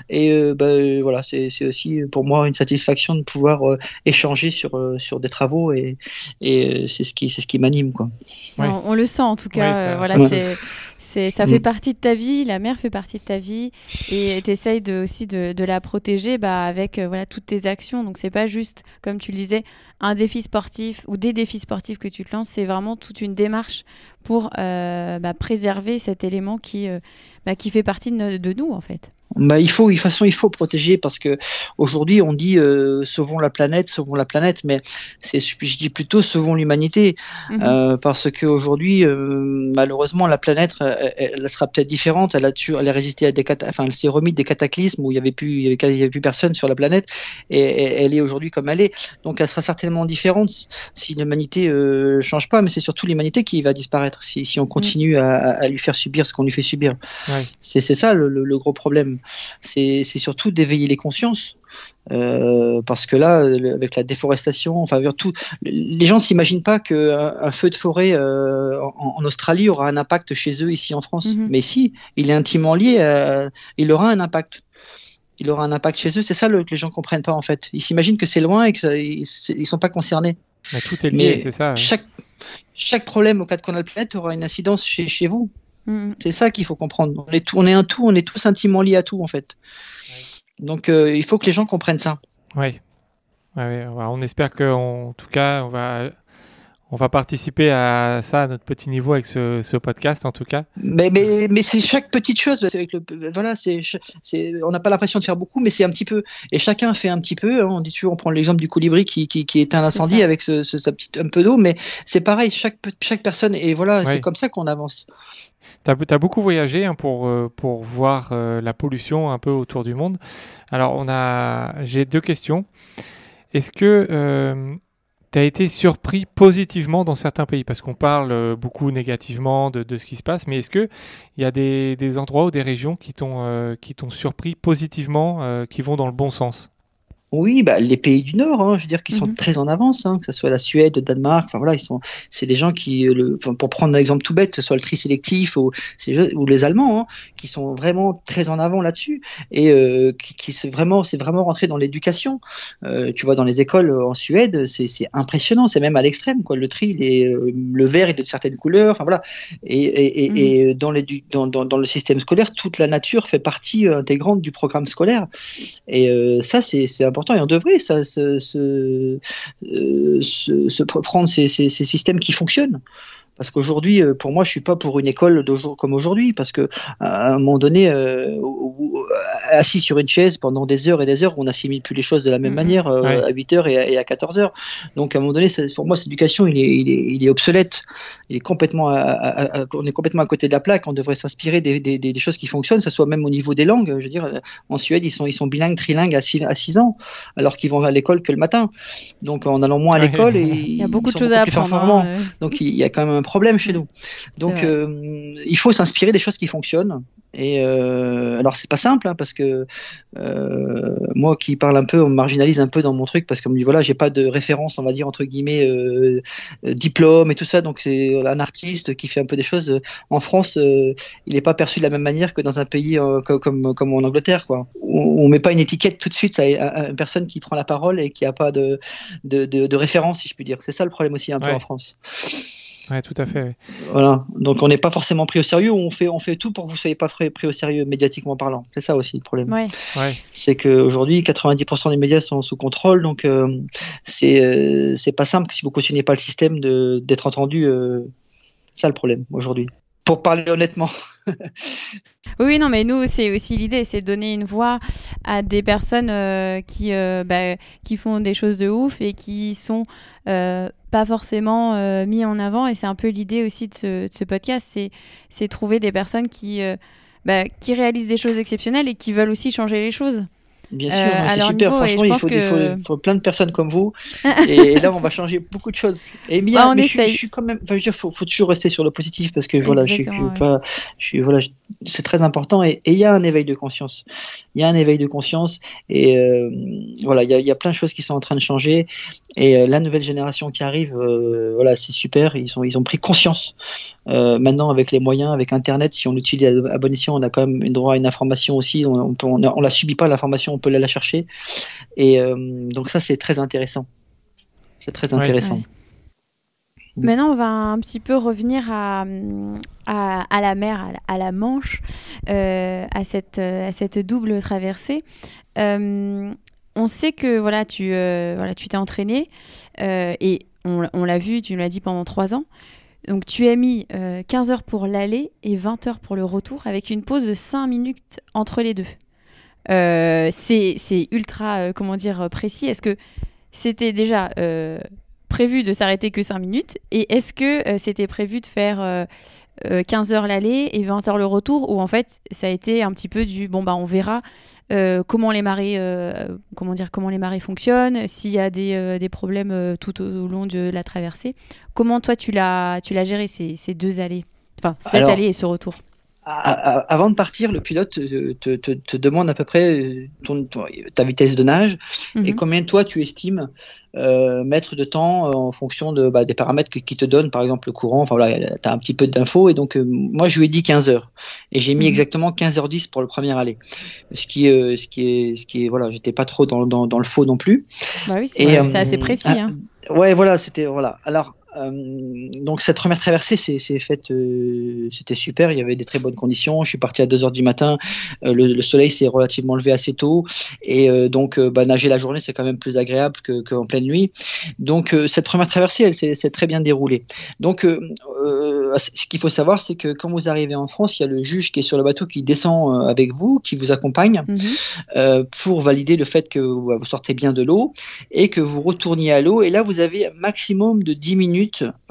Et euh, bah, voilà, c'est aussi pour moi une satisfaction de pouvoir euh, échanger sur, euh, sur des travaux. Et, et c'est ce qui, ce qui m'anime. quoi. On, le sent en tout cas. voilà, c'est ça fait mm. partie de ta vie, la mer fait partie de ta vie, et tu essayes de, aussi de, de, la protéger bah, avec voilà, toutes tes actions. Donc, c'est pas juste, comme tu le disais, un défi sportif ou des défis sportifs que tu te lances, c'est vraiment toute une démarche pour bah, préserver cet élément qui, bah, qui fait partie de, nous en fait. Bah, il faut, de toute façon, il faut protéger parce que aujourd'hui, on dit euh, sauvons la planète, sauvons la planète, mais c'est, je dis plutôt sauvons l'humanité mhm. euh, parce qu'aujourd'hui, euh, malheureusement, la planète, elle, sera peut-être différente. Elle a, elle a résisté à des, enfin, elle s'est remise des cataclysmes où il y avait plus, il y avait, plus personne sur la planète et, elle est aujourd'hui comme elle est. Donc, elle sera certainement différente si l'humanité euh, change pas, mais c'est surtout l'humanité qui va disparaître si, si on continue à, à, lui faire subir ce qu'on lui fait subir. C'est ça le, gros problème. C'est surtout d'éveiller les consciences. Euh, parce que là, avec la déforestation, enfin, tout, les gens s'imaginent pas qu'un un feu de forêt euh, en, Australie aura un impact chez eux ici en France. Mm-hmm. Mais si, il est intimement lié, il aura un impact. Il aura un impact chez eux. C'est ça le, que les gens comprennent pas en fait. Ils s'imaginent que c'est loin et qu'ils ne sont pas concernés. Mais tout est lié, c'est ça. Chaque, chaque problème au cas de qu'on a planète aura une incidence chez, chez vous. Mm. C'est ça qu'il faut comprendre. On est, tout, on est un tout, on est tous intimement liés à tout en fait. Donc euh, il faut que les gens comprennent ça. Oui. on espère qu'en tout cas, on va on va participer à ça à notre petit niveau avec ce, ce podcast en tout cas. Mais, mais, mais c'est chaque petite chose. Avec le, voilà, c'est, on n'a pas l'impression de faire beaucoup, mais c'est un petit peu. Et chacun fait un petit peu. Hein. On dit toujours, on prend l'exemple du colibri qui, qui, qui éteint l'incendie avec ce, sa petite, un peu d'eau, mais c'est pareil, chaque, chaque personne. Et voilà, c'est comme ça qu'on avance. Tu as, beaucoup voyagé hein, pour, euh, pour voir euh, la pollution un peu autour du monde. Alors, on a, j'ai deux questions. Est-ce que euh, tu as été surpris positivement dans certains pays Parce qu'on parle euh, beaucoup négativement de, ce qui se passe, mais est-ce qu'il y a des, des, endroits ou des régions qui t'ont euh, surpris positivement, euh, qui vont dans le bon sens? Oui, bah, les pays du Nord, hein, je veux dire, qui sont mhm. très en avance, hein, que ce soit la Suède, le Danemark, enfin voilà, ils sont, c'est des gens qui, euh, le, pour prendre un exemple tout bête, que ce soit le tri sélectif ou, ou les Allemands, hein, qui sont vraiment très en avant là-dessus et euh, qui, qui c'est vraiment, c'est vraiment rentré dans l'éducation. Euh, tu vois, dans les écoles en Suède, c'est, impressionnant, c'est même à l'extrême, quoi. Le tri, il est, le vert est de certaines couleurs, enfin voilà. Et, et, et, mhm. et dans, dans, dans, dans, le système scolaire, toute la nature fait partie intégrante du programme scolaire. Et ça, c'est, c'est et on devrait ça, se, prendre ces, systèmes qui fonctionnent. Parce qu'aujourd'hui, euh, pour moi, je suis pas pour une école comme aujourd'hui, parce que à un moment donné, euh, assis sur une chaise pendant des heures et des heures, on n'assimile plus les choses de la même mm-hmm. manière euh, à 8 heures et à, 14 heures. Donc à un moment donné, pour moi, cette éducation, il est, il est, il est obsolète. Il est complètement, on est complètement à côté de la plaque. On devrait s'inspirer des, des, des, choses qui fonctionnent, ça soit même au niveau des langues. Je veux dire, en Suède, ils sont, ils sont bilingues, trilingues à 6, à 6 ans, alors qu'ils vont à l'école que le matin. Donc en allant moins à l'école, et il y a beaucoup de choses à apprendre. Hein, Donc il y a quand même un problème chez nous. Donc euh, il faut s'inspirer des choses qui fonctionnent. Et euh, alors c'est pas simple hein, parce que euh, moi qui parle un peu, on me marginalise un peu dans mon truc parce que me dit voilà j'ai pas de référence on va dire entre guillemets euh, diplôme et tout ça donc c'est un artiste qui fait un peu des choses en France il n'est pas perçu de la même manière que dans un pays comme, comme, en Angleterre quoi on, on, met pas une étiquette tout de suite à, une personne qui prend la parole et qui a pas de, de, de, de référence si je puis dire c'est ça le problème aussi un peu en France. Oui, tout à fait. Voilà. Donc on n'est pas forcément pris au sérieux. On fait, on fait tout pour que vous ne soyez pas pris au sérieux médiatiquement parlant. C'est ça aussi le problème. Ouais. Ouais. C'est qu'aujourd'hui, 90% des médias sont sous contrôle. Donc euh, c'est, euh, c'est pas simple si vous cautionnez pas le système d'être entendu. Euh, c'est ça le problème aujourd'hui. Pour parler honnêtement. oui, non, mais nous, c'est aussi l'idée, c'est donner une voix à des personnes euh, qui, euh, bah, qui font des choses de ouf et qui sont euh, pas forcément mis en avant. Et c'est un peu l'idée aussi de ce, podcast, c'est trouver des personnes qui bah, qui réalisent des choses exceptionnelles et qui veulent aussi changer les choses. Bien sûr, euh, c'est super. Franchement, il faut, que... faut, plein de personnes comme vous. et, là, on va changer beaucoup de choses. Et bien, bah, mais je, suis quand même. Enfin, il faut, faut, toujours rester sur le positif parce que voilà, je suis, pas. Je suis, voilà, c'est très important. Et il y a un éveil de conscience. Il y a un éveil de conscience. Et euh, voilà, il y, a, y, a, plein de choses qui sont en train de changer. Et euh, la nouvelle génération qui arrive, voilà, c'est super. Ils, sont, ils ont pris conscience. maintenant, avec les moyens, avec Internet, si on l'utilise à, bon escient, on a quand même droit à une information aussi. On, on, on, la subit pas l'information peut aller la chercher. Et euh, donc ça, c'est très intéressant. C'est très intéressant. Maintenant, on va un petit peu revenir à, à, la mer, à la, Manche, euh, à, cette, à cette double traversée. Euh, on sait que voilà, tu voilà, tu t'es entraîné et on, l'a vu, tu nous l'as dit pendant trois ans. Donc tu as mis 15 heures pour l'aller et 20 heures pour le retour avec une pause de 5 minutes entre les deux. Euh, c'est ultra, euh, comment dire, précis. Est-ce que c'était déjà euh, prévu de s'arrêter que 5 minutes. Et est-ce que c'était prévu de faire 15 heures l'aller et 20 heures le retour Ou en fait, ça a été un petit peu du bon, bah on verra comment les marées, comment dire, comment les marées fonctionnent, s'il y a des, des problèmes tout au, long de la traversée. Comment toi tu l'as géré ces, ces deux allées? Enfin, cette allée et ce retour? Avant de partir, le pilote te, te, te, demande à peu près ton, ta vitesse de nage et mhm. combien toi tu estimes euh, mettre de temps euh, en fonction de, bah, des paramètres qui te donnent, par exemple le courant. Enfin voilà, tu as un petit peu d'infos et donc euh, moi je lui ai dit 15 heures et j'ai mis mhm. exactement 15h10 pour le premier aller. Ce qui, euh, ce qui est, ce qui est, voilà, j'étais pas trop dans, dans, dans, le faux non plus. Bah oui, c'est assez précis. Ah, hein. Ouais, voilà, c'était voilà. Alors euh, donc cette première traversée c'est faite, euh, c'était super. Il y avait des très bonnes conditions. Je suis parti à 2 heures du matin. Euh, le, soleil s'est relativement levé assez tôt et donc bah, nager la journée c'est quand même plus agréable qu'en pleine nuit. Donc cette première traversée elle s'est très bien déroulée. Donc ce qu'il faut savoir c'est que quand vous arrivez en France, il y a le juge qui est sur le bateau qui descend avec vous, qui vous accompagne mhm. pour valider le fait que vous sortez bien de l'eau et que vous retourniez à l'eau. Et là vous avez un maximum de 10 minutes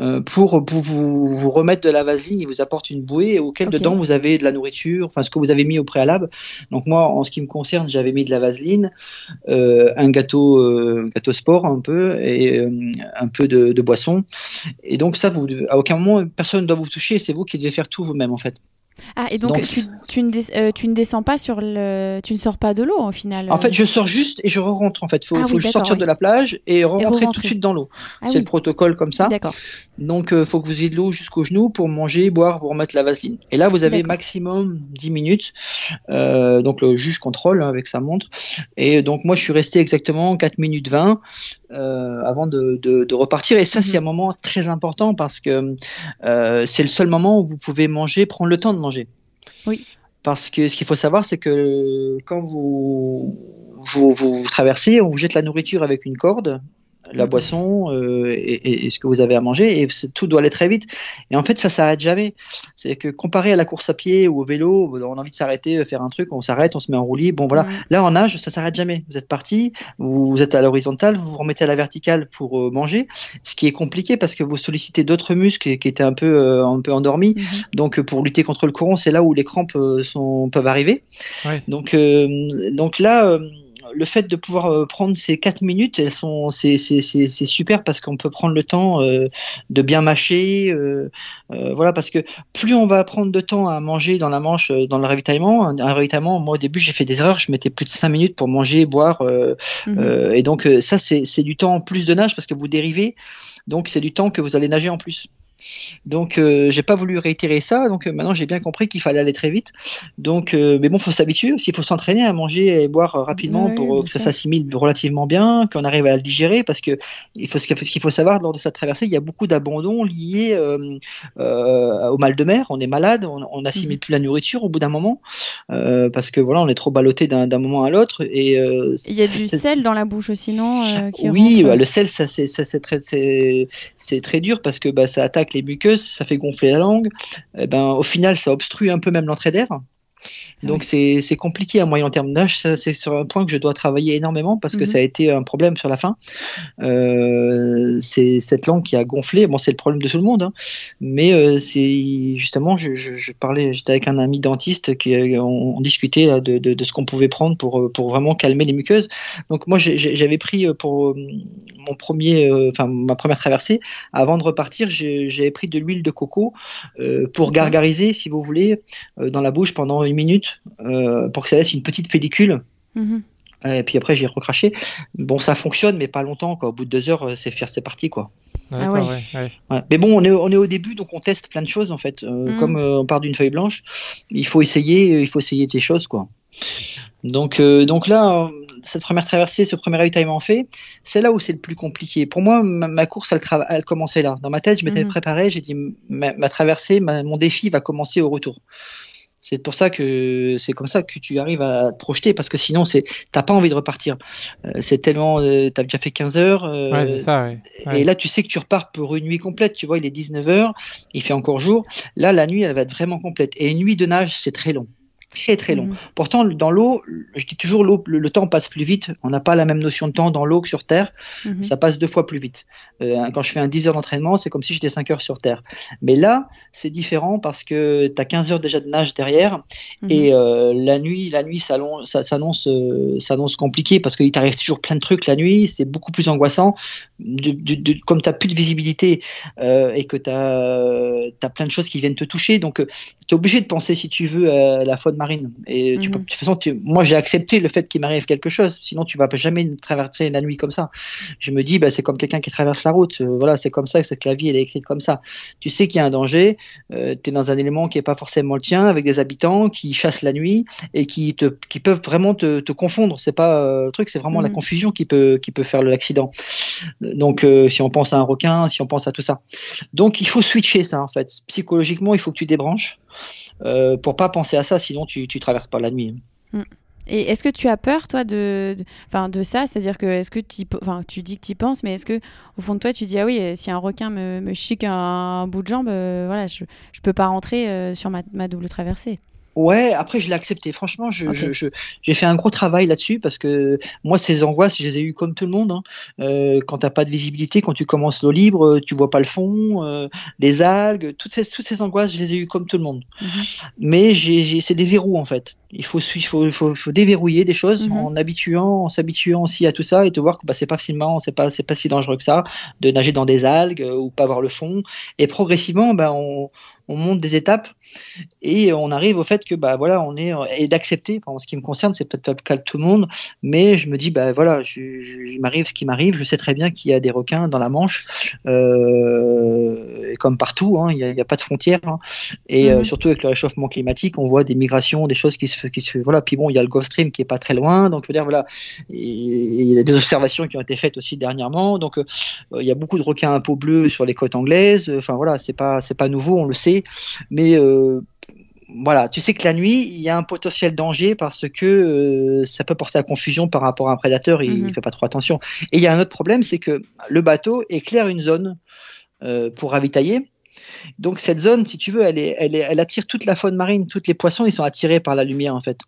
euh, pour, vous, vous, remettre de la vaseline. Il vous apporte une bouée auquel dedans vous avez de la nourriture, enfin ce que vous avez mis au préalable. Donc moi, en ce qui me concerne, j'avais mis de la vaseline, euh, un gâteau, euh, gâteau sport un peu et un peu de, de, boisson. Et donc ça, vous, à aucun moment, personne ne doit vous toucher. C'est vous qui devez faire tout vous-même en fait. Ah, et donc, tu, ne euh, tu, ne descends pas sur le. Tu ne sors pas de l'eau au final En fait, je sors juste et je rentre en fait. Il faut, ah faut sortir de la plage et rentrer tout de suite dans l'eau. Ah c'est le protocole comme ça. Donc, il euh, faut que vous ayez de l'eau jusqu'aux genoux pour manger, boire, vous remettre la vaseline. Et là, vous avez maximum 10 minutes. Euh, donc, le juge contrôle hein, avec sa montre. Et donc, moi, je suis resté exactement 4 minutes 20 avant de, de, repartir. Et ça, c'est mhm. un moment très important parce que c'est le seul moment où vous pouvez manger, prendre le temps de manger. Oui. Parce que ce qu'il faut savoir, c'est que quand vous, vous, vous, traversez, on vous jette la nourriture avec une corde la mhm. boisson euh, et, ce que vous avez à manger et tout doit aller très vite. Et en fait ça s'arrête jamais. C'est que comparé à la course à pied ou au vélo on a envie de s'arrêter euh, faire un truc on s'arrête on se met en roue libre bon voilà. Là en nage ça s'arrête jamais. Vous êtes parti vous, êtes à l'horizontale vous vous remettez à la verticale pour euh, manger. Ce qui est compliqué parce que vous sollicitez d'autres muscles qui étaient un peu un peu endormis. Mhm. donc pour lutter contre le courant c'est là où les crampes sont peuvent arriver. Donc donc là le fait de pouvoir euh, prendre ces 4 minutes, elles sont, c'est, super parce qu'on peut prendre le temps euh, de bien mâcher. Euh, voilà, parce que plus on va prendre de temps à manger dans la manche, dans le ravitaillement, un ravitaillement, moi au début j'ai fait des erreurs, je mettais plus de 5 minutes pour manger, boire. Mhm. et donc ça, c'est du temps en plus de nage parce que vous dérivez. Donc c'est du temps que vous allez nager en plus. Donc, euh, j'ai pas voulu réitérer ça. Donc, euh, maintenant, j'ai bien compris qu'il fallait aller très vite. Donc, euh, mais bon, faut s'habituer aussi. Il faut s'entraîner à manger et boire rapidement pour que ça s'assimile relativement bien, qu'on arrive à le digérer. Parce que il faut ce qu'il faut savoir lors de cette traversée, il y a beaucoup d'abandon lié au mal de mer. On est malade, on n'assimile mhm. plus la nourriture au bout d'un moment parce que voilà, on est trop ballotté d'un moment à l'autre. Et il y a du sel dans la bouche aussi, non Oui, bah, le sel, ça c'est très c'est très dur parce que bah, ça attaque les muqueuses, ça fait gonfler la langue. Eh ben, au final, ça obstrue un peu même l'entrée d'air. Donc c'est compliqué à moyen terme d'âge. C'est sur un point que je dois travailler énormément parce que mhm. ça a été un problème sur la fin. Euh, c'est cette langue qui a gonflé. Bon, c'est le problème de tout le monde, hein. mais euh, c'est justement, je, je, parlais, j'étais avec un ami dentiste qui on, discutait de, de, de, ce qu'on pouvait prendre pour pour vraiment calmer les muqueuses. Donc moi, j'avais pris pour mon premier, enfin ma première traversée. Avant de repartir, j'avais pris de l'huile de coco pour gargariser, si vous voulez, dans la bouche pendant une minute euh, pour que ça laisse une petite pellicule. Mhm. Et puis après, j'ai recraché. Bon, ça fonctionne, mais pas longtemps. Quoi. Au bout de deux heures, c'est c'est parti. Quoi. Ah Mais bon, on est, on est au début, donc on teste plein de choses en fait. Euh, mhm. Comme euh, on part d'une feuille blanche, il faut essayer, il faut essayer des choses, quoi. Donc, donc là, cette première traversée, ce premier ravitaillement fait, c'est là où c'est le plus compliqué. Pour moi, ma, course, elle, elle, commençait là. Dans ma tête, je m'étais mhm. préparé. J'ai dit, ma, traversée, mon défi va commencer au retour. C'est pour ça que c'est comme ça que tu arrives à te projeter parce que sinon c'est t'as pas envie de repartir. Euh, c'est tellement euh, tu as déjà fait 15 heures euh, ça, et là tu sais que tu repars pour une nuit complète, tu vois, il est 19 heures, il fait encore jour. Là la nuit elle va être vraiment complète et une nuit de nage c'est très long très très long. Mhm. Pourtant, dans l'eau, je dis toujours l'eau, le, temps passe plus vite. On n'a pas la même notion de temps dans l'eau que sur Terre. Mhm. Ça passe deux fois plus vite. Euh, quand je fais un 10 heures d'entraînement, c'est comme si j'étais 5 heures sur Terre. Mais là, c'est différent parce que tu as 15 heures déjà de nage derrière mhm. et euh, la nuit, la nuit s'annonce, euh, s'annonce compliqué parce qu'il t'arrive toujours plein de trucs la nuit. C'est beaucoup plus angoissant. De, de, comme tu n'as plus de visibilité et que tu as, as, plein de choses qui viennent te toucher, donc tu es obligé de penser, si tu veux, à la faune marine. Et tu peux, mhm. de toute façon, moi j'ai accepté le fait qu'il m'arrive quelque chose. Sinon, tu vas jamais traverser la nuit comme ça. Je me dis, bah, c'est comme quelqu'un qui traverse la route. Euh, voilà, c'est comme ça que la vie elle est écrite comme ça. Tu sais qu'il y a un danger. Euh, tu es dans un élément qui est pas forcément le tien, avec des habitants qui chassent la nuit et qui te, qui peuvent vraiment te, te confondre. C'est pas euh, le truc, c'est vraiment la mhm. confusion qui peut, qui peut faire l'accident. Donc, si on pense à un requin, si on pense à tout ça. Donc, il faut switcher ça en fait. Psychologiquement, il faut que tu débranches. Euh, pour pas penser à ça, sinon tu, tu traverses pas la nuit. Mm. Et est-ce que tu as peur, toi, de, de, de ça? C'est-à-dire que, est-ce que tu dis que tu y penses, mais est-ce que, au fond de toi, tu dis, ah oui, euh, si un requin me, me chique un, bout de jambe, euh, voilà, je, je peux pas rentrer sur ma, ma double traversée? Ouais, après je l'ai accepté. Franchement, j'ai je, je, fait un gros travail là-dessus parce que moi, ces angoisses, je les ai eues comme tout le monde. Hein. Euh, quand t'as pas de visibilité, quand tu commences l'eau libre, tu vois pas le fond, euh, des algues, toutes ces, toutes ces angoisses, je les ai eues comme tout le monde. Mhm. Mais j'ai, c'est des verrous en fait. Il faut, il faut, faut, faut déverrouiller des choses mhm. en habituant, en s'habituant aussi à tout ça et te voir que bah, c'est pas si marrant, c'est pas, c'est pas si dangereux que ça de nager dans des algues euh, ou pas voir le fond. Et progressivement, bah, on, on monte des étapes et on arrive au fait que bah voilà on est et d'accepter en ce qui me concerne c'est peut-être pas le cas de tout le monde mais je me dis bah voilà il m'arrive ce qui m'arrive je sais très bien qu'il y a des requins dans la Manche euh, comme partout hein, il n'y a, pas de frontières hein. et euh, mhm. surtout avec le réchauffement climatique on voit des migrations des choses qui se qui se voilà. Puis bon il y a le Gulf Stream qui est pas très loin. Donc je veux dire voilà. Il y a des observations qui ont été faites aussi dernièrement. Donc euh, il y a beaucoup de requins à peau bleue sur les côtes anglaises. Enfin voilà c'est pas c'est pas nouveau on le sait. Mais euh, voilà, tu sais que la nuit, il y a un potentiel danger parce que euh, ça peut porter à confusion par rapport à un prédateur, il ne mhm. fait pas trop attention. Et il y a un autre problème, c'est que le bateau éclaire une zone euh, pour ravitailler. Donc cette zone, si tu veux, elle, elle, attire toute la faune marine, tous les poissons, ils sont attirés par la lumière en fait.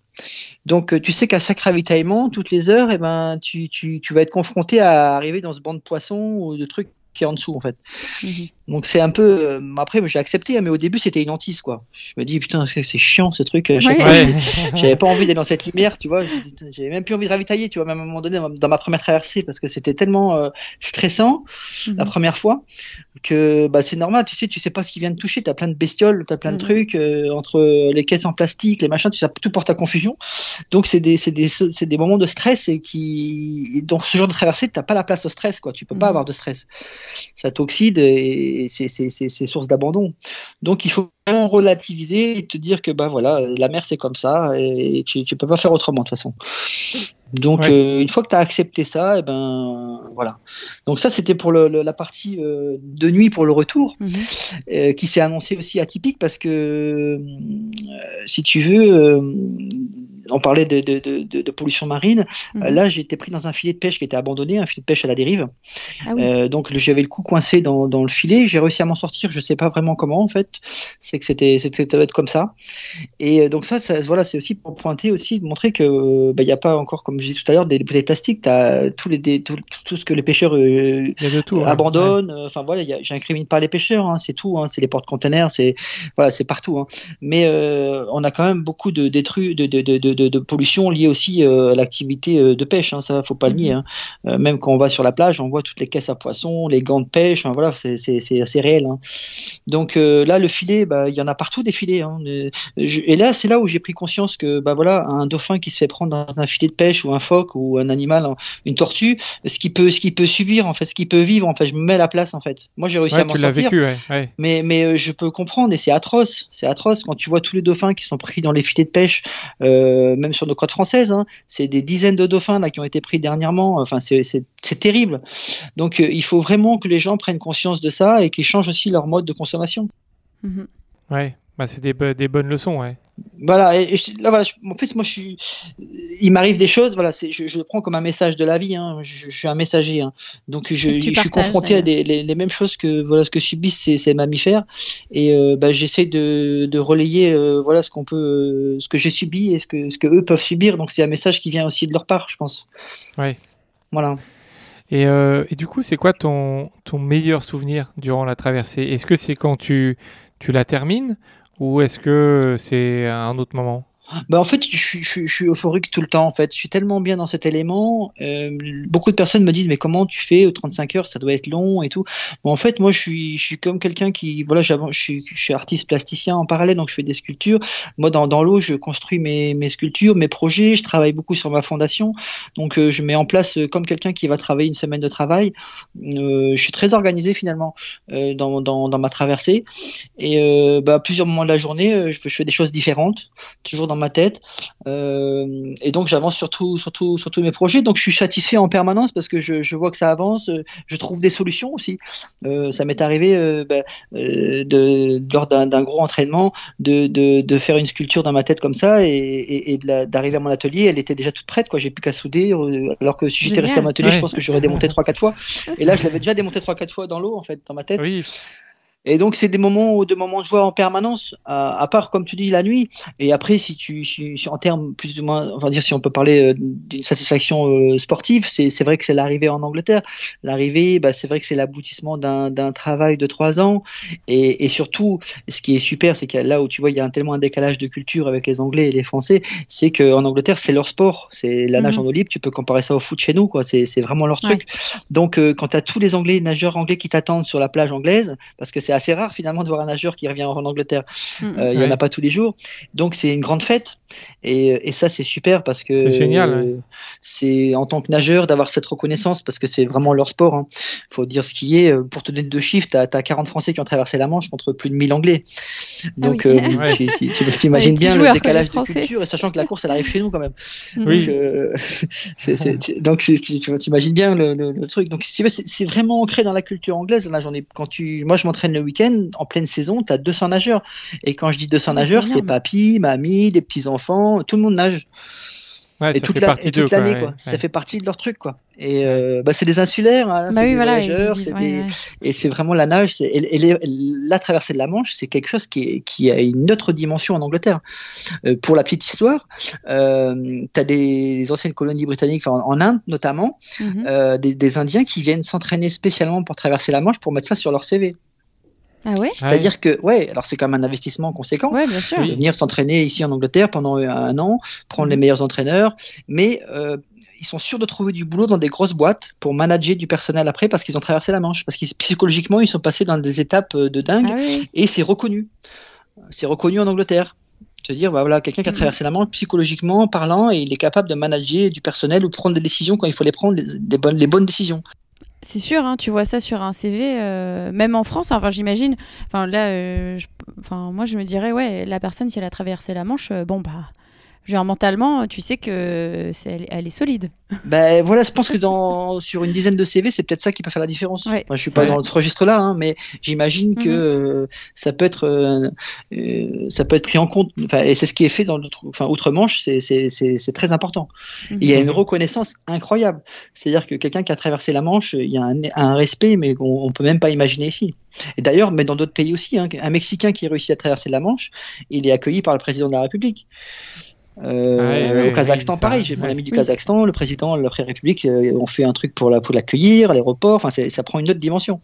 Donc tu sais qu'à chaque ravitaillement, toutes les heures, eh ben, tu, tu, vas être confronté à arriver dans ce banc de poissons ou de trucs qui est en dessous en fait. Mhm. Donc c'est un peu. Euh, après, j'ai accepté, hein, mais au début c'était une hantise quoi. Je me dis putain, c'est chiant ce truc. J'avais pas envie d'être dans cette lumière, tu vois. J'avais même plus envie de ravitailler, tu vois, même à un moment donné dans ma première traversée parce que c'était tellement euh, stressant mhm. la première fois que bah, c'est normal, tu sais, tu sais pas ce qui vient de toucher. T'as plein de bestioles, t'as plein de mhm. trucs euh, entre les caisses en plastique, les machins, tu sais, tout porte à confusion. Donc c'est des, des, des moments de stress et qui, dans ce genre de traversée, t'as pas la place au stress quoi. Tu peux pas avoir de stress ça t'oxyde et c'est source d'abandon. Donc il faut vraiment relativiser et te dire que bah voilà, la mer c'est comme ça et tu, tu peux pas faire autrement de toute façon. Donc euh, une fois que tu as accepté ça, et eh ben voilà. Donc ça c'était pour la partie euh, de nuit pour le retour, mhm. euh, qui s'est annoncé aussi atypique parce que si tu veux on parlait de, de, de, de pollution marine. Mhm. Euh, Là, j'ai été pris dans un filet de pêche qui était abandonné, un filet de pêche à la dérive. Ah oui. Euh, donc j'avais le cou coincé dans, dans le filet. J'ai réussi à m'en sortir. Je sais pas vraiment comment en fait. C'est que c'était, ça doit être comme ça. Et euh, donc ça, ça voilà, c'est aussi pour pointer aussi, montrer que bah, il n'y a pas encore, comme je disais tout à l'heure, des bouteilles plastiques. T'as tous les, des- tout, ce que les pêcheurs euh, tout. ouais. abandonnent. Enfin voilà, j'incrimine pas les pêcheurs, hein, c'est tout. Hein, c'est les portes-containers, c'est voilà, c'est partout. Hein. Mais euh, on a quand même beaucoup de détruits, de, de, de, de, de- de pollution liée aussi euh, à l'activité euh, de pêche. Hein, ça, faut pas le nier. Hein. Euh, même quand on va sur la plage, on voit toutes les caisses à poissons, les gants de pêche. Enfin, voilà, c'est assez réel. Hein. Donc là, le filet, bah, il y en a partout des filets. Hein. Je- et là, c'est là où j'ai pris conscience que bah voilà, un dauphin qui se fait prendre dans un filet de pêche ou un phoque ou un animal, hein, une tortue, ce qui peut, ce qui peut subir en fait, ce qui peut vivre en fait. Je me mets à la place en fait. Moi, j'ai réussi Ouais, à m'en sortir. vécu, ouais. ouais. Mais, mais je peux comprendre et c'est atroce, c'est atroce quand tu vois tous les dauphins qui sont pris dans les filets de pêche, euh, même sur nos côtes françaises. Hein, c'est des dizaines de dauphins là qui ont été pris dernièrement. Enfin, c'est terrible. Donc, euh, il faut vraiment que les gens prennent conscience de ça et qu'ils changent aussi leur mode de consommation. Mhm. Ouais. Bah, c'est des, des bonnes leçons, ouais. Voilà. Et, et je- là, voilà. je- en fait, moi, je suis. Il m'arrive des choses. Voilà. c'est- Je, je le prends comme un message de la vie. Hein, je, je suis un messager. Hein, donc, je, suis confronté à des, les, les mêmes choses que voilà ce que subissent ces, ces mammifères. Et euh, bah, j'essaie de, de relayer euh, voilà ce qu'on peut, euh, ce que j'ai subi et ce que ce que eux peuvent subir. Donc, c'est un message qui vient aussi de leur part, je pense. Ouais. Voilà. Et, euh, et du coup, c'est quoi ton, ton meilleur souvenir durant la traversée? Est-ce que c'est quand tu, tu la termines ou est-ce que c'est un autre moment? Bah en fait, je, suis- euphorique tout le temps. En fait, je suis tellement bien dans cet élément. Euh, beaucoup de personnes me disent mais comment tu fais aux 35 heures? Ça doit être long et tout. Bon, en fait, moi, je suis, comme quelqu'un qui voilà, je suis, je suis artiste plasticien en parallèle, donc je fais des sculptures. Moi, dans, l'eau, je construis mes, mes sculptures, mes projets. Je travaille beaucoup sur ma fondation, donc euh, je mets en place euh, comme quelqu'un qui va travailler une semaine de travail. Je suis très organisé finalement dans, dans, ma traversée. Et bah, à plusieurs moments de la journée, je, je fais des choses différentes, toujours dans ma tête. Euh, et donc j'avance surtout, surtout, sur tous mes projets. Donc je suis satisfait en permanence parce que je, je vois que ça avance. Je trouve des solutions aussi. Euh, ça m'est arrivé euh, bah, de, lors d'un gros entraînement de, de, de faire une sculpture dans ma tête comme ça et, et, d'arriver à mon atelier. Elle était déjà toute prête. quoi. J'ai plus qu'à souder. Alors que si j'étais resté à mon atelier, Ouais. je pense que j'aurais démonté trois quatre fois. Et là, je l'avais déjà démonté trois quatre fois dans l'eau en fait, dans ma tête. Oui, Et donc c'est des moments, de moments de joie en permanence, à, à part comme tu dis la nuit. Et après, si tu, si, si en termes plus ou moins, on va dire si on peut parler euh, d'une satisfaction euh, sportive, c'est c'est vrai que c'est l'arrivée en Angleterre. L'arrivée, bah, c'est vrai que c'est l'aboutissement d'un d'un travail de trois ans. Et, et surtout, ce qui est super, c'est que là où tu vois, il y a un, tellement un décalage de culture avec les Anglais et les Français, c'est qu'en Angleterre, c'est leur sport. C'est la nage Mhm. en eau libre. Tu peux comparer ça au foot chez nous, quoi. C'est c'est vraiment leur truc. Donc, euh, quand tu as tous les Anglais, nageurs anglais qui t'attendent sur la plage anglaise, parce que c'est assez rare finalement de voir un nageur qui revient en Angleterre. Mhm. Euh, Il y en a pas tous les jours. Donc c'est une grande fête. Et, et ça c'est super parce que C'est génial, ouais. euh, c'est en tant que nageur d'avoir cette reconnaissance parce que c'est vraiment leur sport. Hein. faut dire ce qui est. Euh, Pour te donner deux chiffres, tu as, 40 Français qui ont traversé la Manche contre plus de 1000 Anglais. Donc Ah oui. euh, Ouais. tu, tu- tu t'imagines Ouais, bien le décalage de culture et sachant que la course elle arrive chez nous quand même. Oui. Donc, euh, c'est- c'est- c'est- c'est- tu tu imagines bien le, le- le truc. Donc, si tu veux, c'est c'est vraiment ancré dans la culture anglaise. Là, j'en ai, quand tu, moi, je m'entraîne le week-end, en pleine saison, tu as 200 nageurs. Et quand je dis 200 Ah, c'est nageurs, c'est papy, mamie, des petits-enfants, tout le monde nage. ouais, et ça toute fait la- partie et d'eux. toute quoi, l'année, ouais, quoi. ouais. Ça fait partie de leur truc, quoi. Et euh, bah, c'est des insulaires, hein, Bah c'est oui, des voilà. ils voyageurs, vivent- c'est ouais, des, ouais. et c'est vraiment la nage, c'est- et, et les- la traversée de la Manche, c'est quelque chose qui, est- qui a une autre dimension en Angleterre. Euh, pour la petite histoire, euh, tu as des, des anciennes colonies britanniques, en, en Inde notamment, Mhm. euh, des, des Indiens qui viennent s'entraîner spécialement pour traverser la Manche pour mettre ça sur leur CV. Ah ouais C'est-à-dire que, ouais, alors c'est quand même un investissement conséquent. Ouais, bien sûr. Oui. de venir s'entraîner ici en Angleterre pendant un an, prendre les Mhm. meilleurs entraîneurs, mais euh, ils sont sûrs de trouver du boulot dans des grosses boîtes pour manager du personnel après parce qu'ils ont traversé la Manche, parce qu'ils psychologiquement ils sont passés dans des étapes euh, de dingue Ah oui. et c'est reconnu. C'est reconnu en Angleterre. Se dire, bah voilà, quelqu'un qui a Mhm. traversé la Manche psychologiquement parlant et il est capable de manager du personnel ou de prendre des décisions quand il faut les prendre, les, bonnes, les bonnes décisions. C'est sûr, hein, tu vois ça sur un CV, euh, même en France. Enfin, j'imagine. Enfin, là, euh, enfin, moi, je me dirais, ouais, la personne, si elle a traversé la Manche, euh, bon, bah, Genre, mentalement, tu sais que c'est, elle, elle est solide. Ben voilà, je pense que dans sur une dizaine de CV, c'est peut-être ça qui peut faire la différence. Ouais. Moi, je suis pas Ouais. dans ce registre-là, hein, mais j'imagine que Mhm. euh, ça peut être euh, euh, ça peut être pris en compte. Enfin, et c'est ce qui est fait dans l'autre, enfin outre-Manche, c'est c'est c'est c'est très important. Il y a une Mhm. reconnaissance incroyable. C'est-à-dire que quelqu'un qui a traversé la Manche, il y a un, un respect, mais on, on peut même pas imaginer ici. Et d'ailleurs, mais dans d'autres pays aussi, hein, un Mexicain qui réussit à traverser la Manche, il est accueilli par le président de la République. Euh, Ah au Kazakhstan, oui, pareil. J'ai mon ami du Kazakhstan, le président de la République, euh, on fait un truc pour la pour l'accueillir, à l'aéroport. Enfin, ça prend une autre dimension.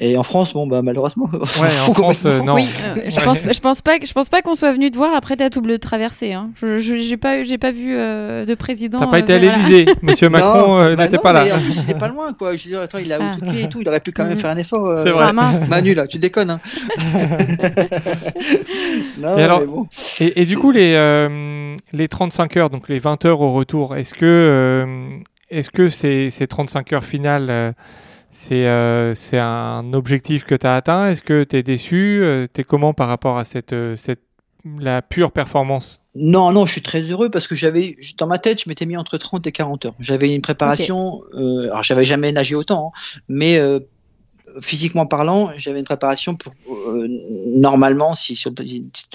Et en France, bon, bah malheureusement. Ouais, en faut France, euh, non. Oui, euh, je pense, je pense pas, je pense pas qu'on soit venu te voir après ta double traversée. Hein. Je, je- j'ai pas, j'ai pas vu euh, de président. T'as pas euh, été à voilà. l'Elysée. Monsieur Macron Non, bah n'était non, pas mais là. en plus, il est pas loin, quoi. Je veux dire, attends, il a Ah. et tout, il aurait pu quand même Mhm. faire un effort. euh, C'est vrai. Ah. Manu, là, tu déconnes. Hein. non, Et alors- mais bon. Et, et du coup, les, euh, les 35 heures, donc les 20 heures au retour, est-ce que, euh, est-ce que ces, ces 35 heures finales, euh, c'est euh, c'est un objectif que tu as atteint? Est-ce que tu es déçu? Tu es comment par rapport à cette, euh, cette, la pure performance? Non, non, je suis très heureux parce que j'avais, dans ma tête, je m'étais mis entre 30 et 40 heures. J'avais une préparation, euh, alors j'avais jamais nagé autant, hein, mais euh, physiquement parlant, j'avais une préparation pour, euh, normalement, si,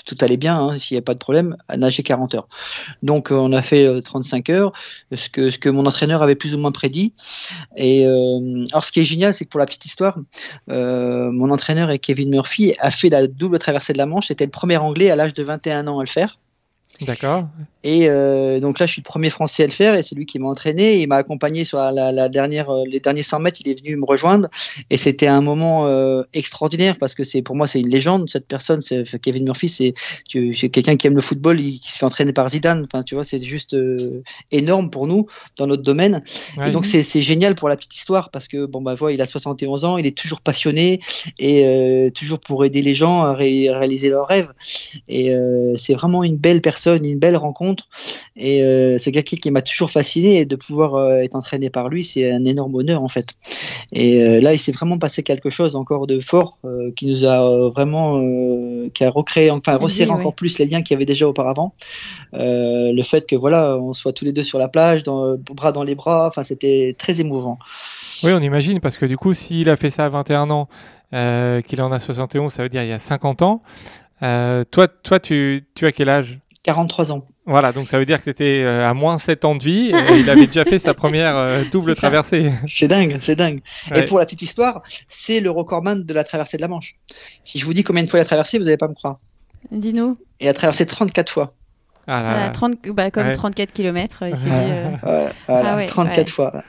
tout allait bien, hein, s'il n'y a pas de problème, à nager 40 heures. Donc euh, on a fait euh, 35 heures, ce que, ce que mon entraîneur avait plus ou moins prédit. Et euh, alors ce qui est génial, c'est que pour la petite histoire, euh, mon entraîneur et Kevin Murphy a fait la double traversée de la Manche. C'était le premier Anglais à l'âge de 21 ans à le faire. D'accord Et euh, donc là, je suis le premier Français à le faire et c'est lui qui m'a entraîné. Il m'a accompagné sur la, la, la dernière, euh, les derniers 100 mètres. Il est venu me rejoindre et c'était un moment euh, extraordinaire parce que c'est pour moi c'est une légende cette personne. C'est Kevin Murphy, c'est c'est quelqu'un qui aime le football, il- qui se fait entraîner par Zidane. Enfin, tu vois, c'est juste euh, énorme pour nous dans notre domaine. Ouais. Et donc c'est c'est génial pour la petite histoire parce que bon bah voilà, il a 71 ans, il est toujours passionné et euh, toujours pour aider les gens à ré- réaliser leurs rêves. Et euh, c'est vraiment une belle personne, une belle rencontre. Et euh, c'est quelqu'un qui m'a toujours fasciné et de pouvoir euh, être entraîné par lui, c'est un énorme honneur en fait. Et euh, là, il s'est vraiment passé quelque chose encore de fort euh, qui nous a vraiment, euh, qui a recréé, enfin resserré encore plus les liens qu'il y avait déjà auparavant. Euh, le fait que voilà, on soit tous les deux sur la plage, dans, bras dans les bras, enfin c'était très émouvant. Oui, on imagine, parce que du coup, s'il a fait ça à 21 ans, euh, qu'il en a 71, ça veut dire il y a 50 ans. Euh, toi, toi tu, tu as quel âge? 43 ans. Voilà, donc ça veut dire que tu étais à moins 7 ans de vie et il avait déjà fait sa première euh, double traversée. C'est dingue, c'est dingue. Ouais. Et pour la petite histoire, c'est le recordman de la traversée de la Manche. Si je vous dis combien de fois il a traversé, vous n'allez pas me croire. Dis-nous. Il a traversé 34 fois. Ah là Voilà, là. 30, bah, comme Ouais. 34 km. Il s'est dit, euh, Ouais, voilà, Ah ouais, 34 ouais. fois.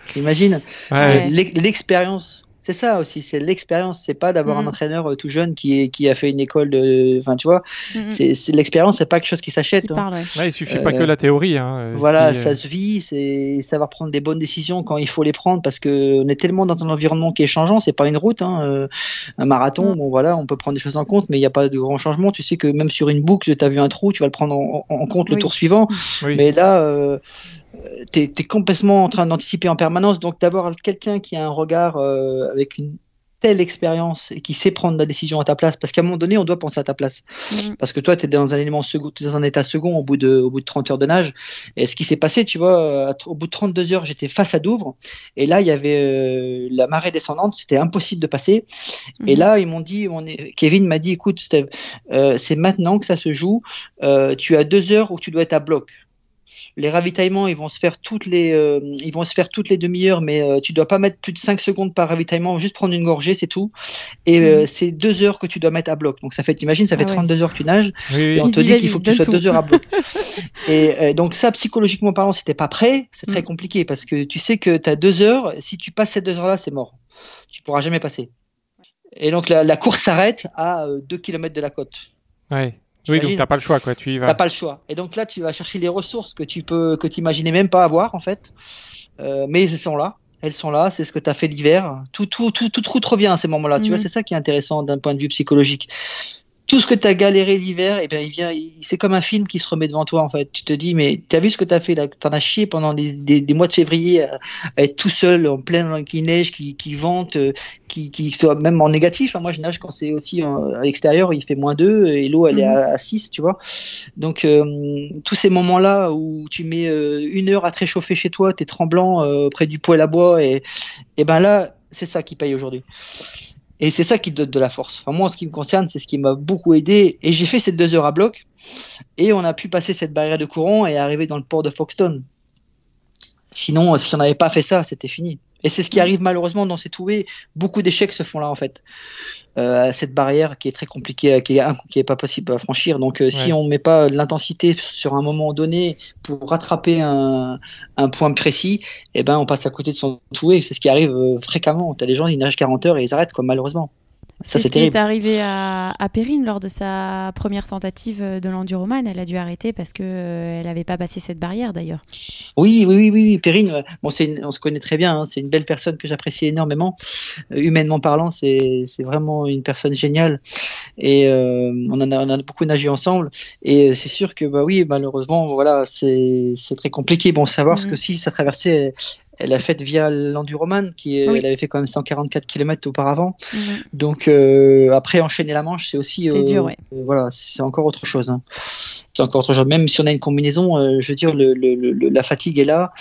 L'ex- L'expérience. C'est ça aussi, c'est l'expérience. C'est pas d'avoir un entraîneur euh, tout jeune qui, est, qui a fait une école de. Enfin, tu vois, mm, mm, c'est l'expérience, c'est pas quelque chose qui s'achète. hein. ouais. Ouais, il suffit Euh, pas que la théorie. Hein, euh, Voilà, si, euh, ça se vit, c'est savoir prendre des bonnes décisions quand il faut les prendre parce que on est tellement dans un environnement qui est changeant, c'est pas une route, hein, euh, un marathon, Mm. bon voilà, on peut prendre des choses en compte, mais il n'y a pas de grand changement. Tu sais que même sur une boucle, tu as vu un trou, tu vas le prendre en, compte le Oui. tour suivant, oui. mais là, euh, tu es, complètement en train d'anticiper en permanence, donc d'avoir quelqu'un qui a un regard euh, avec une telle expérience et qui sait prendre la décision à ta place, parce qu'à un moment donné, on doit penser à ta place. Mm. Parce que toi, tu es dans un élément second, dans un état second au bout de, au bout de 30 heures de nage. Et ce qui s'est passé, tu vois, euh, au bout de 32 heures, j'étais face à Douvres. Et là, il y avait euh, la marée descendante. C'était impossible de passer. Et Mhm. là, ils m'ont dit, on est, Kevin m'a dit, écoute, Steve, euh, c'est maintenant que ça se joue. Euh, tu as deux heures où tu dois être à bloc. Les ravitaillements, ils vont se faire toutes les, euh, ils vont se faire toutes les demi-heures, mais euh, tu dois pas mettre plus de 5 secondes par ravitaillement, juste prendre une gorgée, c'est tout. Et euh, Mhm. c'est deux heures que tu dois mettre à bloc. Donc ça fait, t'imagines, ça fait Ah ouais. 32 heures que tu nages. Oui, oui. Et on Il te dit, qu'il faut que tu sois tout. deux heures à bloc. et euh, donc ça, psychologiquement parlant, si t'es pas prêt, c'est très Mm. compliqué parce que tu sais que tu as deux heures. Si tu passes ces deux heures-là, c'est mort. Tu pourras jamais passer. Et donc la, la course s'arrête à 2 km de la côte. Ouais. Oui, donc t'as pas le choix, quoi. Tu y T'as vas. pas le choix. Et donc là, tu vas chercher les ressources que tu peux, que tu imaginais même pas avoir en fait. Euh, mais elles sont là. Elles sont là. C'est ce que tu as fait l'hiver. Tout, tout, tout, tout, tout revient à ces moments-là. Tu vois, c'est ça qui est intéressant d'un point de vue psychologique. Tout ce que tu as galéré l'hiver, et eh bien il vient, c'est comme un film qui se remet devant toi en fait. Tu te dis, mais tu as vu ce que tu as fait là? Tu en as chié pendant des, des, mois de février à, être tout seul en plein qui neige, qui, qui vente, euh, qui, qui soit même en négatif. moi je nage quand c'est aussi à l'extérieur, il fait moins 2 et l'eau elle est mhm. à, 6, tu vois. Donc euh, tous ces moments-là où tu mets euh, une heure à te réchauffer chez toi, tu es tremblant près du poêle à bois, et, et ben là, c'est ça qui paye aujourd'hui. Et c'est ça qui donne de la force. Enfin, moi, en ce qui me concerne, c'est ce qui m'a beaucoup aidé. Et j'ai fait ces deux heures à bloc. Et on a pu passer cette barrière de courant et arriver dans le port de Foxton. Sinon, si on n'avait pas fait ça, c'était fini. Et c'est ce qui arrive malheureusement dans ces touées. Beaucoup d'échecs se font là, en fait. Euh, cette barrière qui est très compliquée, qui est, qui est pas possible à franchir. Donc, euh, si on ne met pas l'intensité sur un moment donné pour rattraper un, un point précis, eh ben, on passe à côté de son toué. C'est ce qui arrive euh, fréquemment. Tu as des gens, ils nagent 40 heures et ils arrêtent, comme malheureusement. C'est ce qui est arrivé à, à Perrine lors de sa première tentative de l'enduroman. Elle a dû arrêter parce qu'elle euh, n'avait pas passé cette barrière d'ailleurs. Oui, oui, oui, oui. Perrine, euh, bon, on se connaît très bien. Hein. c'est une belle personne que j'apprécie énormément. Euh, humainement parlant, c'est vraiment une personne géniale. Et on, en a, on a beaucoup nagé ensemble. Et c'est sûr que, bah oui, malheureusement, voilà, c'est très compliqué. Bon, savoir mm-hmm. que si ça traversait, elle a fait via l'enduroman, qui elle avait fait quand même 144 km auparavant. Mhm. Donc euh, après enchaîner la Manche, c'est aussi euh, dur, ouais. Euh, voilà, c'est encore autre chose. Hein c'est encore autre chose. Même si on a une combinaison, euh, je veux dire, le, le, la fatigue est là.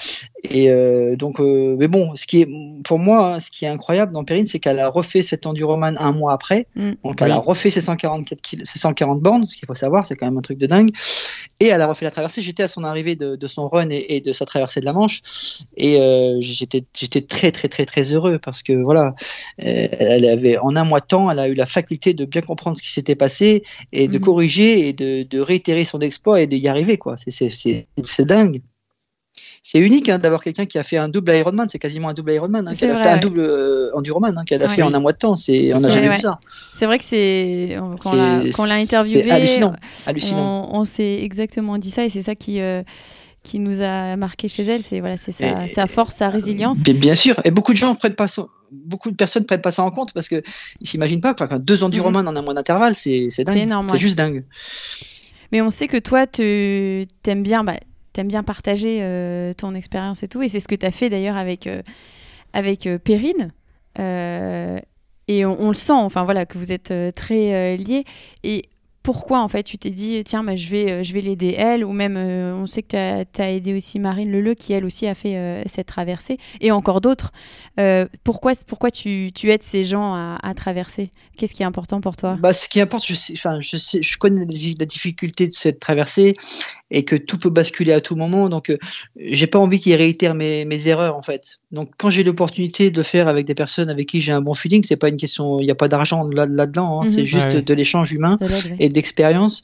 Et euh, donc, euh, mais bon, ce qui est pour moi, hein, ce qui est incroyable dans Perrine, c'est qu'elle a refait cet enduroman un mois après. Mm. donc, elle a refait ses 144 ses 140 bornes. Ce qu'il faut savoir, c'est quand même un truc de dingue. Et elle a refait la traversée. J'étais à son arrivée de, de son run et, et, de sa traversée de la Manche. Et j'étais, j'étais très, très, très, très heureux parce que voilà, elle avait en un mois de temps, elle a eu la faculté de bien comprendre ce qui s'était passé et de mm. corriger et de, de réitérer son exploit et d'y arriver. quoi. C'est dingue. C'est unique hein, d'avoir quelqu'un qui a fait un double Ironman, c'est quasiment un double Ironman, hein, qui a fait un double euh, Enduroman, hein, qui a fait en un mois de temps. C'est, on n'a jamais vu ça. C'est vrai que c'est quand on l'a interviewé, hallucinant. hallucinant. On, s'est exactement dit ça et c'est ça qui euh, qui nous a marqué chez elle, c'est voilà, c'est sa, force, sa résilience. Bien, sûr, et beaucoup de gens prennent pas beaucoup de personnes prennent pas ça en compte parce que ils s'imaginent pas que deux Enduroman en un mois d'intervalle, c'est dingue, c'est juste dingue. Mais on sait que toi, tu aimes bien, bah, bien partager euh, ton expérience et tout. Et c'est ce que tu as fait d'ailleurs avec, euh, euh, Perrine. et on, le sent, enfin voilà, que vous êtes très liés. Et pourquoi en fait tu t'es dit tiens bah, je vais euh, je vais l'aider elle ou même euh, on sait que tu as, aidé aussi Marine Leleu qui elle aussi a fait euh, cette traversée et encore d'autres. Pourquoi pourquoi tu, tu, aides ces gens à, traverser? Qu'est-ce qui est important pour toi? Bah, ce qui importe je sais enfin je je connais la difficulté de cette traversée et que tout peut basculer à tout moment. Donc j'ai pas envie qu'ils réitèrent mes, mes, erreurs en fait. Donc quand j'ai l'opportunité de le faire avec des personnes avec qui j'ai un bon feeling c'est pas une question il n'y a pas d'argent là, dedans hein, c'est mhm. juste de l'échange humain et d'expérience,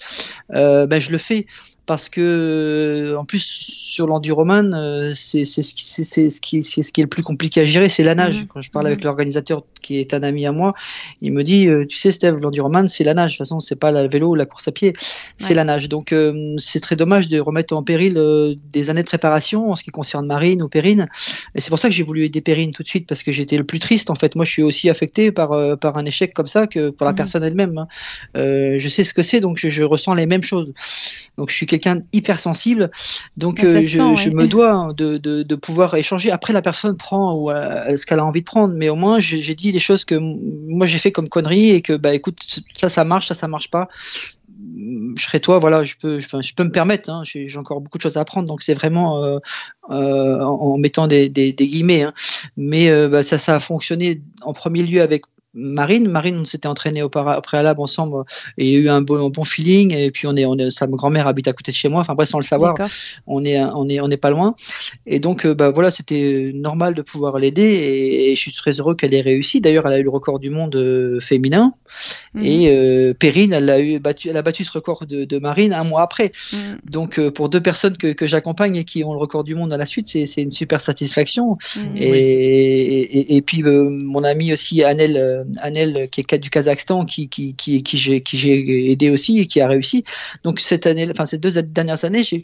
euh, ben, je le fais parce que en plus sur l'enduroman euh, c'est ce ce qui c'est ce qui est le plus compliqué à gérer c'est la nage mhm. quand je parle avec mhm. l'organisateur qui est un ami à moi il me dit euh, tu sais Steve l'enduroman c'est la nage de toute façon c'est pas le vélo ou la course à pied c'est la nage donc euh, c'est très dommage de remettre en péril des années de préparation en ce qui concerne Marine ou Perrine et c'est pour ça que j'ai voulu aider Perrine tout de suite parce que j'étais le plus triste en fait moi je suis aussi affecté par par un échec comme ça que pour la mhm. personne elle-même hein. je sais ce que c'est donc je, je, ressens les mêmes choses donc je suis quelqu'un hypersensible, donc bah, euh, je, me dois de, de, pouvoir échanger. Après, la personne prend euh, ce qu'elle a envie de prendre, mais au moins j'ai dit les choses que moi j'ai fait comme conneries et que bah écoute, ça ça marche, ça ça marche pas. Je serai toi, voilà, je peux, je peux me permettre. Hein, j'ai encore beaucoup de choses à apprendre, donc c'est vraiment euh, en, mettant des, des, guillemets. Hein. mais bah, ça, ça a fonctionné en premier lieu avec Marine. Marine, on s'était entraîné au, préalable ensemble et il y a eu un bon, bon feeling. Et puis on est, on est sa grand-mère habite à côté de chez moi. Enfin bref, sans le savoir, on est, on est, on est pas loin. Et donc, euh, bah voilà, c'était normal de pouvoir l'aider et, je suis très heureux qu'elle ait réussi. D'ailleurs, elle a eu le record du monde euh, féminin. Mhm. Et euh, Perrine, elle a eu battu, elle a battu ce record de, Marine un mois après. Mhm. Donc pour deux personnes que, que j'accompagne et qui ont le record du monde à la suite, c'est une super satisfaction. Mhm. et, et, puis mon ami aussi euh, Anel qui est du Kazakhstan qui qui qui qui j'ai qui aidé aussi et qui a réussi. Donc cette année, enfin ces deux dernières années, j'ai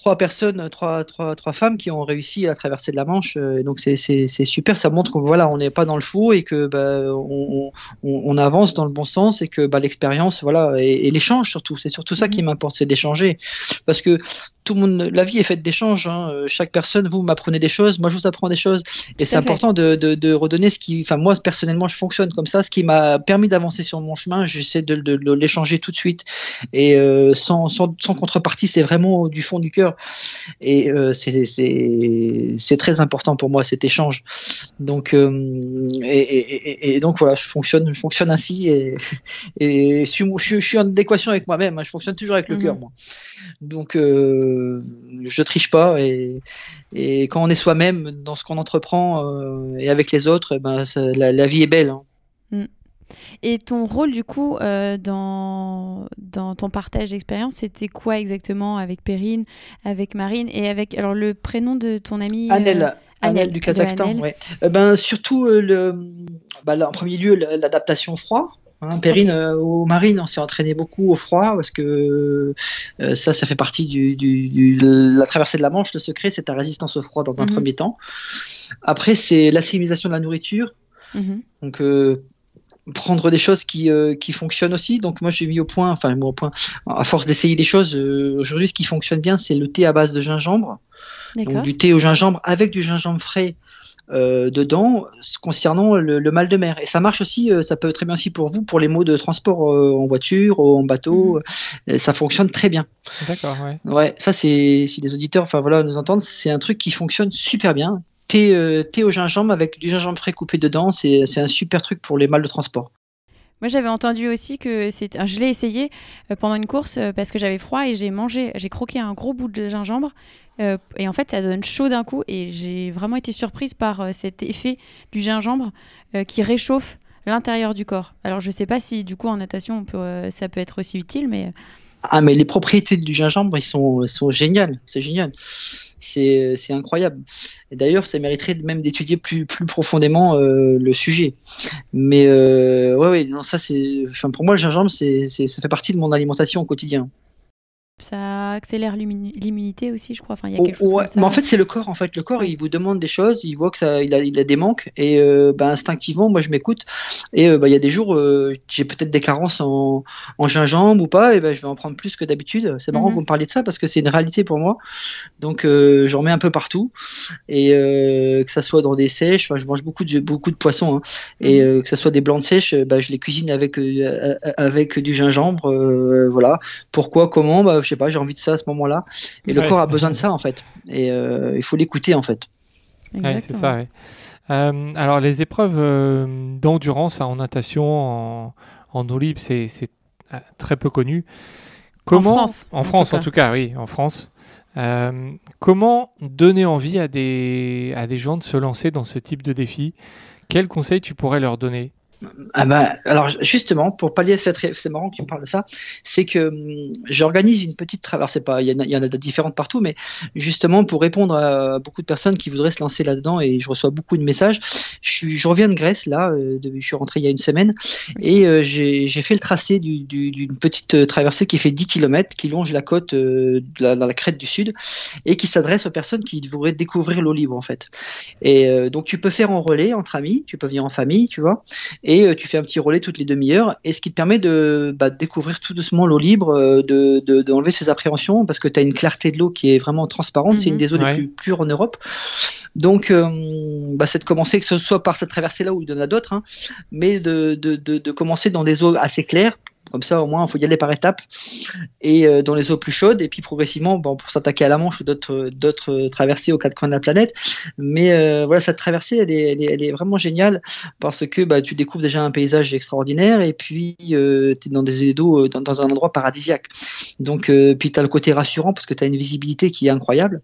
trois personnes, trois, trois, trois femmes qui ont réussi à traverser de la Manche. Euh, donc c'est super, ça montre qu'on voilà, on n'est pas dans le faux et que bah, on, on, on, avance dans le bon sens et que bah, l'expérience, voilà, et, et l'échange surtout, c'est surtout ça qui mhm. m'importe, c'est d'échanger, parce que tout le monde, la vie est faite d'échanges. Hein. Chaque personne, vous m'apprenez des choses, moi je vous apprends des choses, et c'est important de, de, de, redonner ce qui, enfin moi personnellement, je fonctionne comme ça, ce qui m'a permis d'avancer sur mon chemin, j'essaie de, de, l'échanger tout de suite et euh, sans, sans, sans, contrepartie, c'est vraiment du fond du cœur, et euh, c'est très important pour moi cet échange. Donc euh, et, et, et, donc voilà, je fonctionne, je fonctionne ainsi et, et je, je, je suis en adéquation avec moi-même. Hein. je fonctionne toujours avec le mhm. cœur, moi. Donc euh, je triche pas et, et quand on est soi-même dans ce qu'on entreprend euh, et avec les autres, eh ben, la, vie est belle. Hein. Mm. Et ton rôle du coup euh, dans, dans ton partage d'expérience, c'était quoi exactement avec Perrine, avec Marine et avec alors le prénom de ton ami Anel. Anel, du Kazakhstan. Ouais. ben surtout le, bah, en premier lieu l'adaptation froid. Hein, Perrine, euh, au Marine, on s'est entraîné beaucoup au froid parce que euh, ça, ça fait partie du, du, la traversée de la Manche. Le secret, c'est ta résistance au froid dans un mhm. premier temps. Après, c'est l'assimilation de la nourriture. Mhm. Donc, euh, prendre des choses qui, qui fonctionnent aussi. Donc, moi, j'ai mis au point, enfin, au point, à force d'essayer des choses, aujourd'hui, ce qui fonctionne bien, c'est le thé à base de gingembre. Donc, du thé au gingembre avec du gingembre frais euh, dedans concernant le, mal de mer. Et ça marche aussi, euh, ça peut être très bien aussi pour vous, pour les mots de transport euh, en voiture, en bateau. Mhm. Ça fonctionne très bien. D'accord, ouais. Ouais, ça c'est, si les auditeurs, enfin voilà, nous entendent, c'est un truc qui fonctionne super bien. Thé, thé au gingembre avec du gingembre frais coupé dedans, c'est un super truc pour les mal de transport. Moi, j'avais entendu aussi que c'est. Je l'ai essayé pendant une course parce que j'avais froid et j'ai mangé, j'ai croqué un gros bout de gingembre euh, et en fait, ça donne chaud d'un coup. Et j'ai vraiment été surprise par euh, cet effet du gingembre euh, qui réchauffe l'intérieur du corps. Alors, je sais pas si du coup en natation, ça peut être aussi utile, mais. Ah, mais les propriétés du gingembre, ils sont, géniales. C'est génial. C'est incroyable. D'ailleurs, ça mériterait même d'étudier plus, profondément le sujet. Mais ouais, ouais, non, ça c'est. Enfin, pour moi, le gingembre, ça fait partie de mon alimentation au quotidien ça accélère l'immunité aussi, je crois. Enfin, il y a quelque chose comme ça. Mais en fait, c'est le corps. En fait, le corps, il vous demande des choses, il voit que ça, il a, il a des manques, et euh, bah, instinctivement, moi, je m'écoute. Et euh, bah, il y a des jours, euh, j'ai peut-être des carences en, en, gingembre ou pas, et ben je vais en prendre plus que d'habitude. C'est marrant mm que vous me parliez de ça parce que c'est une réalité pour moi. Donc, j'en mets un peu partout, et que ça soit dans des sèches. Enfin, je mange beaucoup de beaucoup de poissons, hein, et mhm. que ça soit des blancs de sèche, bah, je les cuisine avec avec du gingembre. voilà. Pourquoi Comment bah, sais pas, j'ai envie de ça à ce moment-là. Et le corps a besoin de ça en fait. Et euh, il faut l'écouter en fait. Ouais, c'est ça. Euh, alors les épreuves euh, d'endurance en natation, en, en eau libre, c'est très peu connu. Comment, en France, en, France en tout cas, oui, en France. comment donner envie à des, à des gens de se lancer dans ce type de défi? Quels conseils tu pourrais leur donner? Ah bah, alors justement, pour pallier cette, c'est marrant me parles de ça, c'est que hum, j'organise une petite traversée. Pas, il y, en a, y en a différentes partout, mais justement pour répondre à beaucoup de personnes qui voudraient se lancer là-dedans, et je reçois beaucoup de messages. Je, suis, je reviens de Grèce là, euh, je suis rentré il y a une semaine, et euh, j'ai fait le tracé d'une du, petite euh, traversée qui fait 10 km, qui longe la côte euh, la, dans la crête du sud, et qui s'adresse aux personnes qui voudraient découvrir l'eau libre en fait. Et donc tu peux faire en relais entre amis, tu peux venir en famille, tu vois et euh, tu fais un petit relais toutes les demi-heures, et ce qui te permet de, bah, découvrir tout doucement l'eau libre, euh, de, d'enlever ses appréhensions, parce que tu as une clarté de l'eau qui est vraiment transparente, c'est une mhm. des eaux les plus pures en Europe. Donc, euh, bah, c'est de commencer, que ce soit par cette traversée-là ou il y en a d'autres, hein, mais de, de, de, commencer dans des eaux assez claires comme ça, au moins, il faut y aller par étapes et euh, dans les eaux plus chaudes. Et puis progressivement, bon, pour s'attaquer à la Manche ou d'autres d'autres traversées aux quatre coins de la planète. Mais euh, voilà, cette traversée, elle est, elle est, elle est, vraiment géniale parce que bah, tu découvres déjà un paysage extraordinaire et puis euh, tu es dans des eaux, dans, dans, un endroit paradisiaque. Donc, euh, puis tu as le côté rassurant parce que tu as une visibilité qui est incroyable.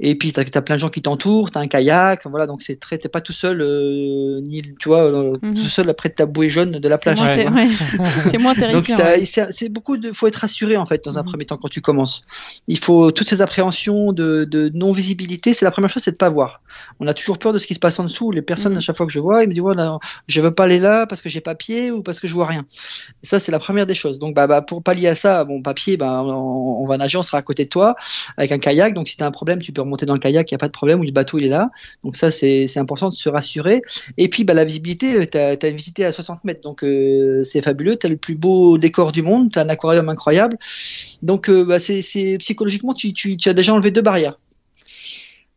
Et puis tu as, plein de gens qui t'entourent, tu as un kayak. Voilà, donc c'est très, t'es pas tout seul, ni, tu vois, mhm. tout seul après ta bouée jaune de la plage. C'est moins, t'as- ouais. c'est beaucoup de, faut être rassuré en fait dans un Mhm. premier temps quand tu commences. Il faut toutes ces appréhensions de, de non visibilité. C'est la première chose, c'est de pas voir. On a toujours peur de ce qui se passe en dessous. Les personnes Mhm. à chaque fois que je vois, ils me disent voilà, je veux pas aller là parce que j'ai pas pied ou parce que je vois rien. Et ça c'est la première des choses. Donc bah, bah pour pallier à ça, bon papier, bah on, on va nager, on sera à côté de toi avec un kayak. Donc si t'as un problème, tu peux remonter dans le kayak, il y a pas de problème. Ou le bateau il est là. Donc ça c'est important de se rassurer. Et puis bah la visibilité, tu as, une visité à 60 mètres, donc euh, c'est fabuleux. Tu as le plus beau décor du monde, tu as un aquarium incroyable. Donc euh, bah, c'est psychologiquement, tu, tu as déjà enlevé deux barrières.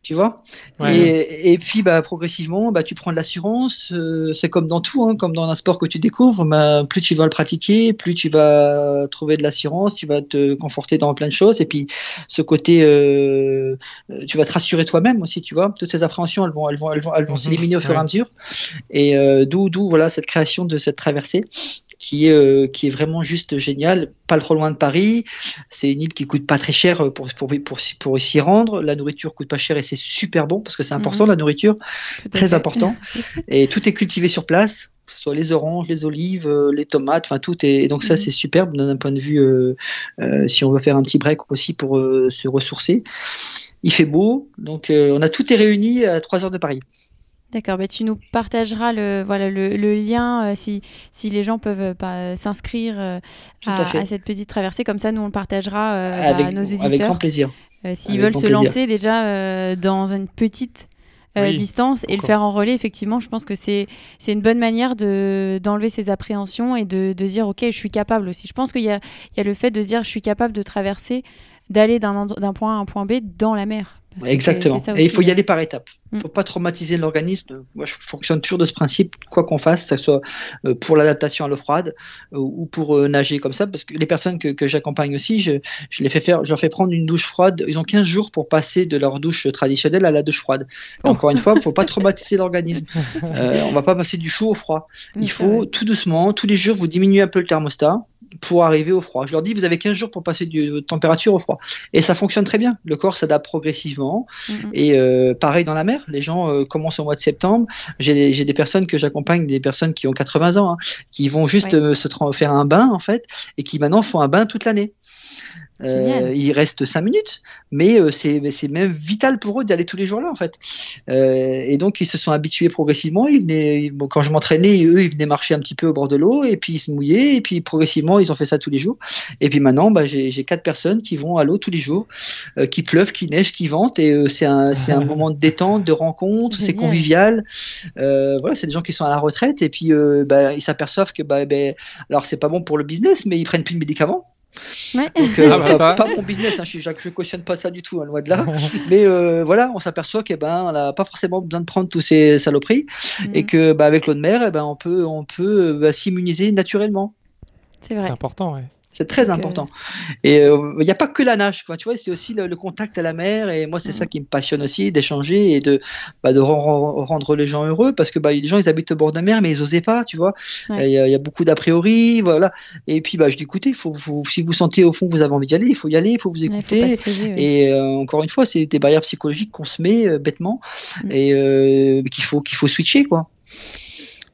Tu vois Ouais. et, et puis bah, progressivement, bah, tu prends de l'assurance. euh, c'est comme dans tout, hein, comme dans un sport que tu découvres. Bah, plus tu vas le pratiquer, plus tu vas trouver de l'assurance, tu vas te conforter dans plein de choses. Et puis ce côté, euh, euh, tu vas te rassurer toi-même aussi. Tu vois, toutes ces appréhensions, elles vont, elles vont, elles vont, elles vont Mhm, s'éliminer au fur et ouais. à mesure. Et euh, d'où, d'où voilà cette création de cette traversée qui est, qui est vraiment juste géniale. Pas trop loin de Paris. C'est une île qui coûte pas très cher pour, pour, pour, pour s'y rendre. La nourriture coûte pas cher et c'est super bon parce que c'est important Mhm. la nourriture, Tout très important. et tout est cultivé sur place. Que ce soit les oranges, les olives, euh, les tomates, enfin tout est. Et donc ça Mhm. c'est superbe d'un point de vue euh, euh, si on veut faire un petit break aussi pour euh, se ressourcer. Il fait beau, donc on a tout est réuni à 3 heures de Paris. D'accord, bah, tu nous partageras le, voilà, le, le lien euh, si, si les gens peuvent s'inscrire euh, à, à fait. à cette petite traversée. Comme ça, nous, on le partagera euh, avec, à nos éditeurs. avec grand plaisir. Euh, S'ils veulent se plaisir. lancer déjà euh, dans une petite euh, Oui, distance et le faire en relais, effectivement, je pense que c'est c'est une bonne manière de d'enlever ses appréhensions et de, de dire ok, je suis capable aussi. Je pense qu'il y a, il y a le fait de dire je suis capable de traverser, d'aller d'un point A à un point B dans la mer. Exactement. Et il faut y aller par étapes. Il Mm. faut pas traumatiser l'organisme. Moi, je fonctionne toujours de ce principe, quoi qu'on fasse, que ce soit euh, pour l'adaptation à l'eau froide euh, ou pour euh, nager comme ça, parce que les personnes que, que j'accompagne aussi, je, je les fais faire, je leur fais prendre une douche froide. Ils ont 15 jours pour passer de leur douche traditionnelle à la douche froide. Oh. Encore une fois, il faut pas traumatiser l'organisme. Euh, on va pas passer du chaud au froid. Il faut tout doucement, tous les jours, vous diminuez un peu le thermostat pour arriver au froid. Je leur dis, vous avez 15 jours pour passer de votre température au froid. Et ça fonctionne très bien. Le corps s'adapte progressivement. Mm, mm. Et euh, pareil dans la mer, les gens euh, commencent au mois de septembre. J'ai des, personnes que j'accompagne, des personnes qui ont 80 ans, hein, qui vont juste euh, se faire un bain en fait, et qui maintenant font un bain toute l'année. Euh, il reste 5 minutes, mais euh, c'est même vital pour eux d'aller tous les jours là en fait. Euh, et donc ils se sont habitués progressivement. Ils venaient, bon, quand je m'entraînais, eux ils venaient marcher un petit peu au bord de l'eau et puis ils se mouillaient et puis progressivement ils ont fait ça tous les jours. Et puis maintenant, bah, j'ai j'ai quatre personnes qui vont à l'eau tous les jours, euh, qui pleuvent, qui neige, qui ventent et euh, c'est un c'est un moment de détente, de rencontre, c'est convivial. Euh, voilà, c'est des gens qui sont à la retraite et puis euh, bah, ils s'aperçoivent que bah, ben, alors c'est pas bon pour le business, mais ils prennent plus de médicaments. Ouais. Donc, euh, Ah bah ça. pas mon business, hein, je, je, je cautionne pas ça du tout, hein, loin de là. Mais euh, voilà, on s'aperçoit que ben n'a pas forcément besoin de prendre tous ces saloperies Mm. et que bah, avec l'eau de mer, eh ben on peut on peut euh, bah, s'immuniser naturellement. C'est C'est vrai. important, ouais. C'est très Donc, euh, important. Et euh, il n'y a pas que la nage, quoi. Tu vois, c'est aussi le, le contact à la mer. Et moi, c'est ça qui me passionne aussi, d'échanger et de, bah, de rendre les gens heureux. Parce que bah, les gens, ils habitent au bord de la mer, mais ils osaient pas, tu vois. Il Ouais. y, a- il y a beaucoup d'a priori, voilà. Et puis, bah, je dis, écoutez, faut, faut, si vous sentez au fond que vous avez envie d'y aller, il faut y aller, il faut vous Ouais, faut écouter. priver, ouais. Et euh, encore une fois, c'est des barrières psychologiques qu'on se met euh, bêtement Mm. et euh, qu'il faut qu'il faut switcher quoi.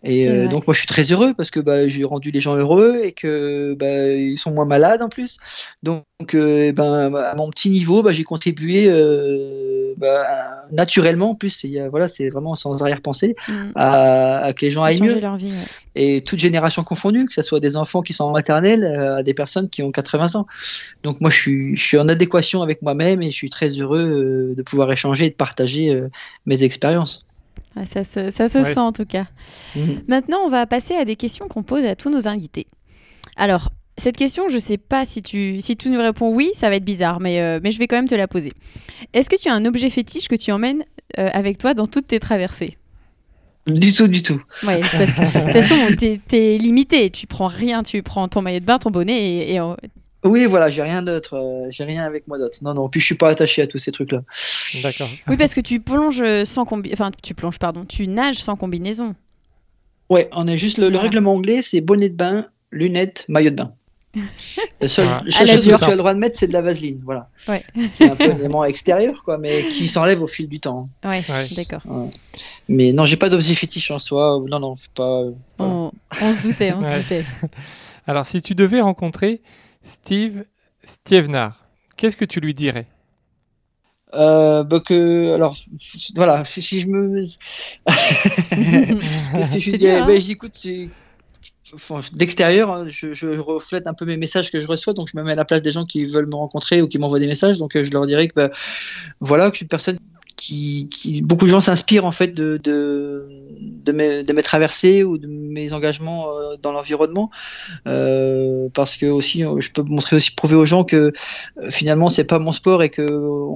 Et euh, donc moi je suis très heureux parce que bah, j'ai rendu les gens heureux et que bah, ils sont moins malades en plus. Donc euh, ben à mon petit niveau bah, j'ai contribué euh, bah, naturellement en plus. voilà c'est vraiment sans arrière-pensée Mm. à, à que les gens aillent mieux leur vie. ouais. et toutes générations confondues, que ce soit des enfants qui sont en maternelle à des personnes qui ont 80 ans. Donc moi, je suis, je suis en adéquation avec moi-même et je suis très heureux de pouvoir échanger et de partager mes expériences. Ça se, ça se Ouais. sent en tout cas. Mhm. Maintenant, on va passer à des questions qu'on pose à tous nos invités. Alors, cette question, je sais pas si tu, si tu nous réponds oui, ça va être bizarre, mais, euh, mais je vais quand même te la poser. Est-ce que tu as un objet fétiche que tu emmènes euh, avec toi dans toutes tes traversées? Du tout, du tout. Ouais, parce que de toute façon, t'es es limité. Tu prends rien, tu prends ton maillot de bain, ton bonnet et, et, Oui, voilà, j'ai rien d'autre, euh, j'ai rien avec moi d'autre. Non, non, puis je suis pas attaché à tous ces trucs-là. D'accord. oui, parce que tu plonges sans combi... enfin, tu plonges, pardon, tu nages sans combinaison. Ouais, on est juste le, règlement anglais, c'est bonnet de bain, lunettes, maillot de bain. La seule chose que tu as le droit de mettre, c'est de la vaseline, voilà. Ouais. C'est un peu un élément extérieur, quoi, mais qui s'enlève au fil du temps. Ouais, Ouais. d'accord. Mais non, j'ai pas d'objet fétiche en soi. Non, non, faut pas. voilà. On, on se doutait, on Ouais. se doutait. Alors, si tu devais rencontrer Steve Stievenard, qu'est-ce que tu lui dirais? Euh, bah que alors voilà si, si je me qu'est-ce que je lui dirais? dur, hein? bah, j'écoute enfin, d'extérieur hein, je, je reflète un peu mes messages que je reçois donc je me mets à la place des gens qui veulent me rencontrer ou qui m'envoient des messages donc euh, je leur dirais que bah, voilà que je suis une personne qui, qui beaucoup de gens s'inspirent en fait de de de mes, de mes traversées ou de mes engagements euh, dans l'environnement. Euh, parce que aussi euh, je peux montrer aussi prouver aux gens que euh, finalement c'est pas mon sport et que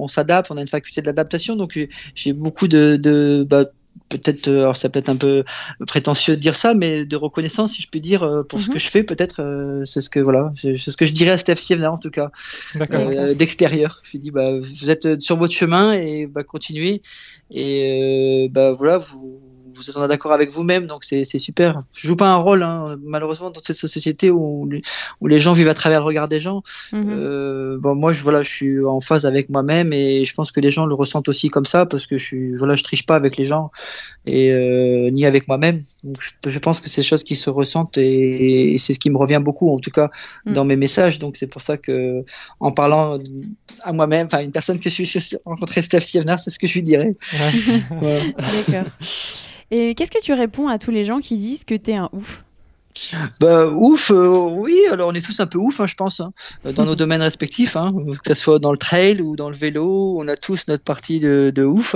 on s'adapte on a une faculté de l'adaptation donc j'ai- beaucoup de, de bah, peut-être euh, alors ça peut être un peu prétentieux de dire ça mais de reconnaissance si je peux dire euh, pour ce Mhm. que je fais peut-être euh, c'est ce que voilà c'est ce que je dirais à Steph Sievna en tout cas euh, d'extérieur. Je lui dis, bah, vous êtes sur votre chemin et bah, continuez. Et euh, bah, voilà, vous, vous êtes en d'accord avec vous-même, donc c'est super. Je joue pas un rôle, hein, malheureusement, dans cette société où, les- où les gens vivent à travers le regard des gens. Mhm. Euh, bon, moi, je, voilà, je suis en phase avec moi-même et je pense que les gens le ressentent aussi comme ça parce que je suis, voilà, je triche pas avec les gens et euh, ni avec moi-même. Je, je pense que c'est des choses qui se ressentent et, et c'est ce qui me revient beaucoup, en tout cas, Mm. dans mes messages. Donc, c'est pour ça que, en parlant à moi-même, enfin, une personne que je suis rencontré Steph Sievnar, c'est ce que je lui dirais. Ouais. D'accord. Et qu'est-ce que tu réponds à tous les gens qui disent que t'es un ouf? Bah ouf, euh, oui. Alors on est tous un peu ouf, hein, je pense, hein, dans nos domaines respectifs, hein, que ce soit dans le trail ou dans le vélo, on a tous notre partie de, de ouf.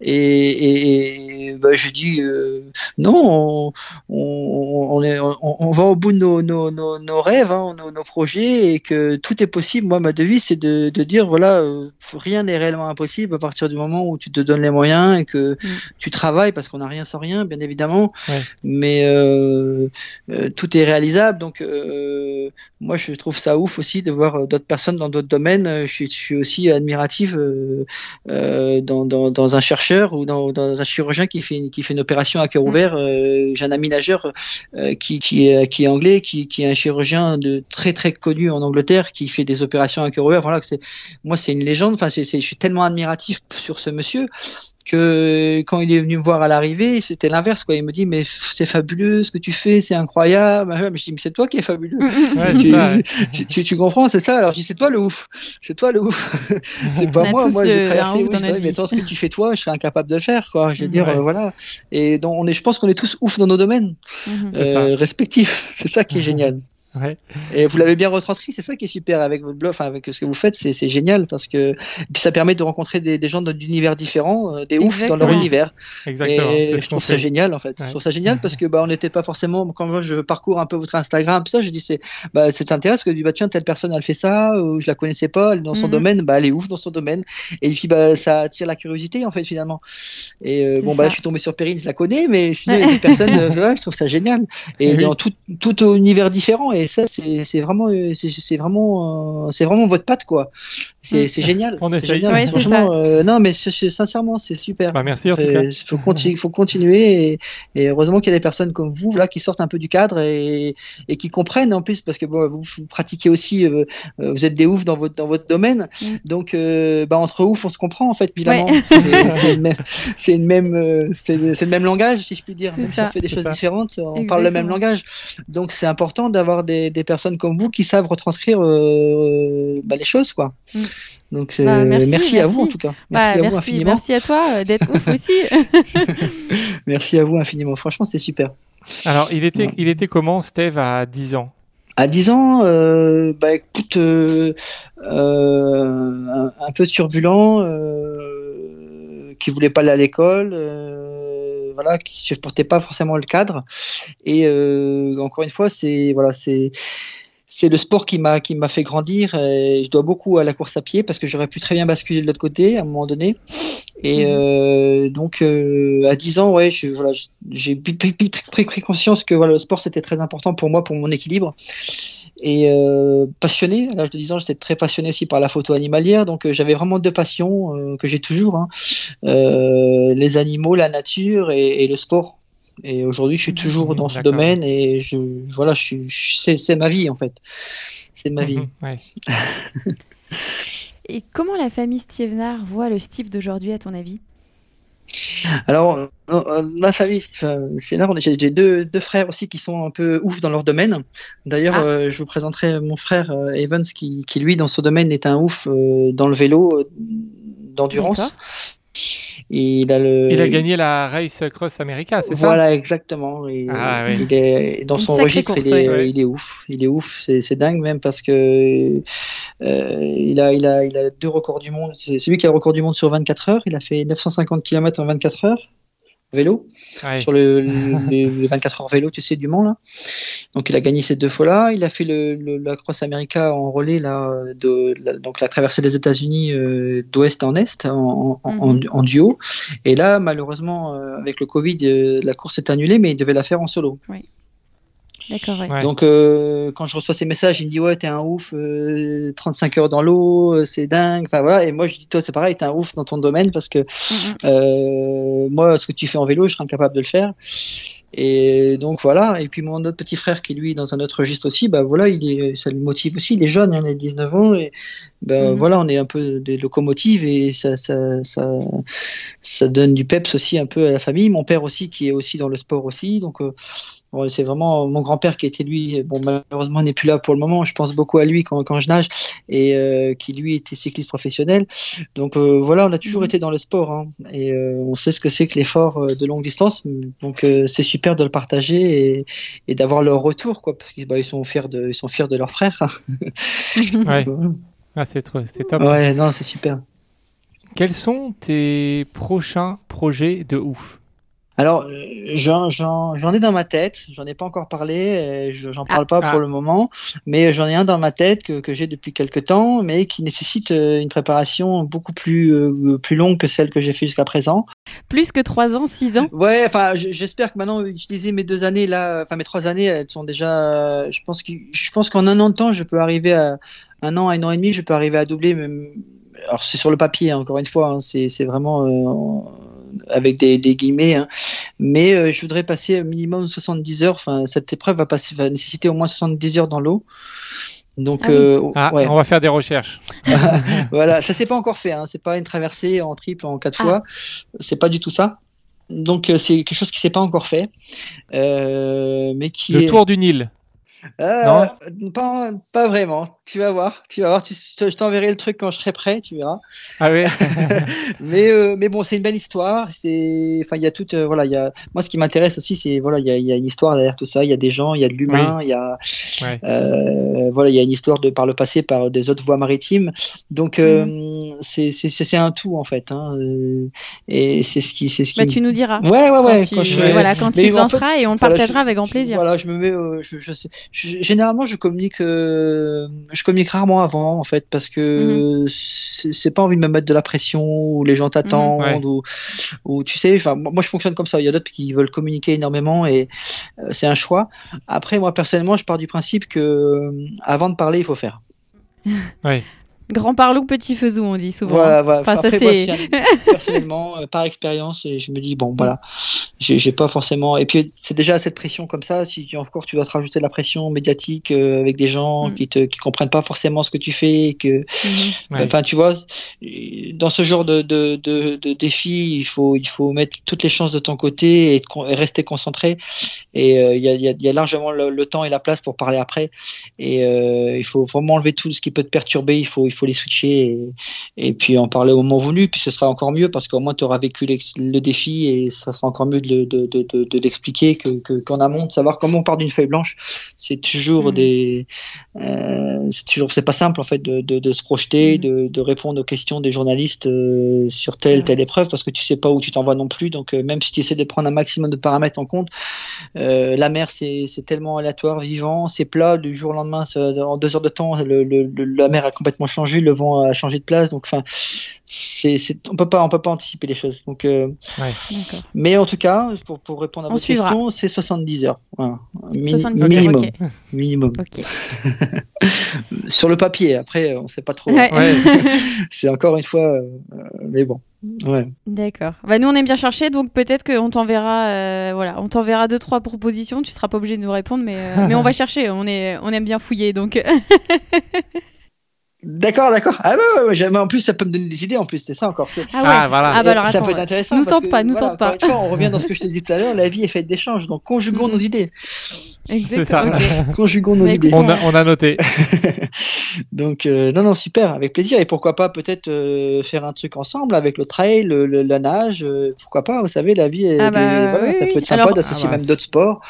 et, bah, je dis euh, non, on, on, on est, on, on va au bout de nos, nos, nos, nos rêves, nos, projets, et que tout est possible. Moi, ma devise, c'est de, de dire voilà, euh, rien n'est réellement impossible à partir du moment où tu te donnes les moyens et que Mm. tu travailles, parce qu'on n'a rien sans rien, bien évidemment. Ouais. Mais euh, tout est réalisable. Donc, euh, moi, je trouve ça ouf aussi de voir euh, d'autres personnes dans d'autres domaines. Je suis, je suis aussi admirative euh, euh, dans, dans, dans un chercheur ou dans, dans un chirurgien qui fait, une- qui fait une opération à cœur Mm. ouvert. Euh, J'ai un ami nageur euh, qui, qui, est, qui est anglais, qui, qui est un chirurgien de très très connu en Angleterre, qui fait des opérations à cœur ouvert. Voilà, que c'est moi, c'est une légende. Enfin, c'est- je suis tellement admiratif sur ce monsieur que quand il est venu me voir à l'arrivée, c'était l'inverse. Quoi. Il me dit mais c'est fabuleux ce que tu fais, c'est incroyable. Mais je dis mais c'est toi qui es fabuleux. Ouais, tu, ça, ouais. tu, tu- tu comprends, c'est ça. Alors je dis c'est toi le ouf, c'est toi le ouf. c'est pas moi. Moi j'ai traversé. oui, vrai, mais attends, ce que tu fais toi, je serais incapable de le faire. Quoi. Je veux dire Ouais. euh, voilà. Et donc on est, je pense qu'on est tous ouf dans nos domaines euh, respectifs. C'est ça qui est génial. Ouais. Et vous l'avez bien retranscrit, c'est ça qui est super avec votre blog, avec ce que vous faites, c'est génial parce que puis ça permet de rencontrer des, des gens d'univers différents, euh, des oufs dans leur univers. Exactement. Et je trouve ça fait. génial en fait. Ouais. Je trouve ça génial parce que bah on n'était pas forcément quand moi je parcours un peu votre Instagram ça, je dis c'est bah ça t'intéresse que du bah tiens telle personne elle fait ça ou je la connaissais pas, elle est dans son Mhm. domaine, bah elle est ouf dans son domaine et puis bah ça attire la curiosité en fait finalement. Et euh, bon bah là je suis tombé sur Perrine, je la connais mais sinon il y a des personnes euh, ouais, je trouve ça génial et Eh oui. dans tout tout univers différent et ça c'est c'est vraiment euh, c'est vraiment euh, c'est vraiment votre patte quoi. C'est Mm. c'est génial. On essaye. génial. Ouais, Franchement euh, non mais sincèrement c'est super. Bah, merci en tout cas. Il faut, continuer, faut continuer et, et heureusement qu'il y a des personnes comme vous là qui sortent un peu du cadre et, et qui comprennent en plus parce que bon, vous, vous pratiquez aussi, euh, euh, vous êtes des oufs dans votre dans votre domaine, Mm. donc euh, bah, entre oufs on se comprend en fait évidemment. Ouais. C'est le même, c'est une même, euh, c'est le, même langage si je puis dire. Même si on fait des choses ça. différentes, on parle le même langage. Donc c'est important d'avoir des, des personnes comme vous qui savent retranscrire euh, bah, les choses quoi. Mm. Donc euh, Bah, merci, merci, à vous en tout cas. Bah, Merci à vous infiniment. merci à toi euh, d'être ouf aussi. Merci à vous infiniment. Franchement, c'est super. Alors, il était, Ouais. il était comment, Steve, à 10 ans? À 10 ans, euh, bah écoute, euh, euh, un, un peu turbulent, euh, qui voulait pas aller à l'école, euh, voilà, qui ne portait pas forcément le cadre. Et euh, encore une fois, c'est voilà, c'est c'est le sport qui m'a qui m'a fait grandir. Et je dois beaucoup à la course à pied parce que j'aurais pu très bien basculer de l'autre côté à un moment donné. Et Mhm. euh, donc euh, à 10 ans, ouais, je, voilà, j'ai pris- pris- pris conscience que voilà, le sport c'était très important pour moi, pour mon équilibre. Et euh, passionné, à l'âge de 10 ans, j'étais très passionné aussi par la photo animalière, donc euh, j'avais vraiment deux passions euh, que j'ai toujours, hein. Euh, les animaux, la nature et, et le sport. Et aujourd'hui, je suis toujours dans ce domaine et je voilà, je suis, je- c'est, ma vie en fait, c'est ma vie. Mhm, ouais. Et comment la famille Stievenard voit le Steve d'aujourd'hui, à ton avis? Alors, euh, euh, ma famille, c'est énorme. J'ai deux, deux, frères aussi qui sont un peu ouf dans leur domaine. D'ailleurs, ah. euh, je vous présenterai mon frère Evans qui, qui, lui, dans ce domaine, est un ouf dans le vélo d'endurance. Il a, le... il a gagné la Race Cross America, c'est ça? Voilà, exactement. Il, ah, il est, dans son registre, il, est, il est ouf. Il est ouf. C'est dingue même parce que euh, il, a, il, a, il a deux records du monde. C'est lui qui a le record du monde sur 24 heures. Il a fait 950 km en 24 heures vélo, sur le, le, 24 heures vélo, tu sais, du Mans là. Donc il a gagné ces deux fois-là. Il a fait le, la Cross America en relais là, de donc la traversée des États-Unis euh, d'ouest en est en, en, mhm. duo. Et là, malheureusement, euh, avec le Covid, euh, la course est annulée, mais il devait la faire en solo. Oui. D'accord, Donc, euh, quand je reçois ces messages, il me dit Ouais, t'es un ouf, 35 euh, heures dans l'eau, euh, c'est dingue. Enfin, voilà. Et moi, je dis Toi, c'est pareil, t'es un ouf dans ton domaine parce que mm-hmm. moi, ce que tu fais en vélo, je serais incapable de le faire. Et donc, voilà. Et puis, mon autre petit frère qui, lui, dans un autre registre aussi, bah voilà, il est, ça le motive aussi. Il est jeune, hein, il a 19 ans. Et ben voilà, on est un peu des locomotives et ça, ça, ça, ça, donne du peps aussi un peu à la famille. Mon père aussi, qui est aussi dans le sport aussi. Donc, c'est vraiment mon grand-père qui était lui, bon malheureusement n'est plus là pour le moment. Je pense beaucoup à lui quand, quand je nage et euh, qui lui était cycliste professionnel. Donc euh, voilà, on a toujours mhm. été dans le sport hein, et euh, on sait ce que c'est que l'effort de longue distance. Donc c'est super de le partager et, et d'avoir leur retour quoi, parce qu'ils bah, sont fiers de, ils sont fiers de leur frère. ouais. ah, c'est top. Ouais, non, c'est super. Quels sont tes prochains projets de ouf? Alors, j'en ai dans ma tête, j'en ai pas encore parlé, j'en parle pas ah. pour le moment, mais j'en ai un dans ma tête que, que j'ai depuis quelques temps, mais qui nécessite euh, une préparation beaucoup plus, euh, plus longue que celle que j'ai fait jusqu'à présent. Plus que trois ans, six ans? Ouais, enfin, j'espère que maintenant, utiliser mes deux années là, enfin mes trois années, elles sont déjà, je pense qu'en un an de temps, je peux arriver à, un an, un an et demi, je peux arriver à doubler même, alors c'est sur le papier, hein, encore une fois, hein, c'est vraiment euh, avec des, guillemets, hein. mais euh, je voudrais passer minimum 70 heures. Enfin, cette épreuve va, passer, va nécessiter au moins 70 heures dans l'eau. Donc, ah euh, ah, on va faire des recherches. voilà, ça c'est pas encore fait. Hein. C'est pas une traversée en triple en quatre ah. fois. C'est pas du tout ça. Donc c'est quelque chose qui s'est pas encore fait, mais qui le tour du Nil. Euh, pas, pas, vraiment. Tu vas voir. Tu vas voir. je t'enverrai le truc quand je serai prêt. Tu verras. Ah oui. mais euh, mais bon, c'est une belle histoire. C'est enfin il y a toute euh, voilà il y a moi ce qui m'intéresse aussi c'est voilà il y a, y a, une histoire derrière tout ça. Il y a des gens, il y a de l'humain, il y a voilà il y a une histoire de par le passé par des autres voies maritimes. Donc mm. c'est c'est un tout en fait. Hein, et c'est ce qui c'est ce qui. Bah, tu nous diras. Ouais ouais ouais. Quand, tu, voilà quand tu lanceras et on partagera avec grand plaisir. Voilà je me mets je, je sais généralement, je communique, euh, je communique rarement avant, en fait, parce que mhm. c'est pas envie de me mettre de la pression ou les gens t'attendent mhm, ou, tu sais. Enfin, moi, je fonctionne comme ça. Il y a d'autres qui veulent communiquer énormément et euh, c'est un choix. Après, moi, personnellement, je pars du principe que euh, avant de parler, il faut faire. Oui. Grand parlou, petit faisou, on dit souvent. Voilà, voilà. Après, personnellement, euh, par expérience, et je me dis, bon, voilà, j'ai pas forcément. Et puis, c'est déjà cette pression comme ça. Si tu, encore tu dois te rajouter de la pression médiatique euh, avec des gens mm. qui te qui comprennent pas forcément ce que tu fais, que, mm-hmm. enfin, tu vois, dans ce genre de, de, de, de défi, il faut, il faut mettre toutes les chances de ton côté et, rester concentré. Et euh, il y, a, y, a, largement le, temps et la place pour parler après. Et il faut vraiment enlever tout ce qui peut te perturber. Il faut, il faut les switcher et, puis en parler au moment voulu. Puis ce sera encore mieux parce qu'au moins tu auras vécu le défi et ça sera encore mieux de, de, de, de l'expliquer qu'en que, amont, de savoir comment on part d'une feuille blanche. C'est toujours mmh. des. Euh, c'est toujours. C'est pas simple en fait de, se projeter, mmh. de, répondre aux questions des journalistes euh, sur telle, telle épreuve parce que tu sais pas où tu t'envoies non plus. Donc euh, même si tu essaies de prendre un maximum de paramètres en compte, la mer c'est tellement aléatoire, vivant, c'est plat, du jour au lendemain, en deux heures de temps, le, la mer a complètement changé le vent a changé de place. Donc, enfin, c'est, on peut pas, on peut pas anticiper les choses. Donc, euh, mais en tout cas, pour, pour répondre à votre question, c'est 70 heures. minimum. Minimum. Sur le papier. Après, on sait pas trop. c'est encore une fois, euh, mais bon. Ouais. D'accord. Bah, nous, on aime bien chercher, donc peut-être qu'on t'enverra, euh, voilà, on t'enverra deux trois propositions. Tu seras pas obligé de nous répondre, mais mais on va chercher. On est, on aime bien fouiller, donc. D'accord, d'accord. Ah bah ouais, ouais, en plus ça peut me donner des idées en plus, c'est ça encore. Ah, ouais. ah voilà. Ah bah alors, ça peut être intéressant. Nous tente pas, nous tente pas. Fois, on revient dans ce que je te disais tout à l'heure, la vie est faite d'échanges, donc conjuguons nos idées. Exactement. conjuguons nos idées. On a, on a noté. donc euh, non non super, avec plaisir et pourquoi pas peut-être euh, faire un truc ensemble avec le trail, le, la nage, euh, pourquoi pas. Vous savez la vie, ah bah, voilà, ça peut être sympa d'associer ah bah, même d'autres sports.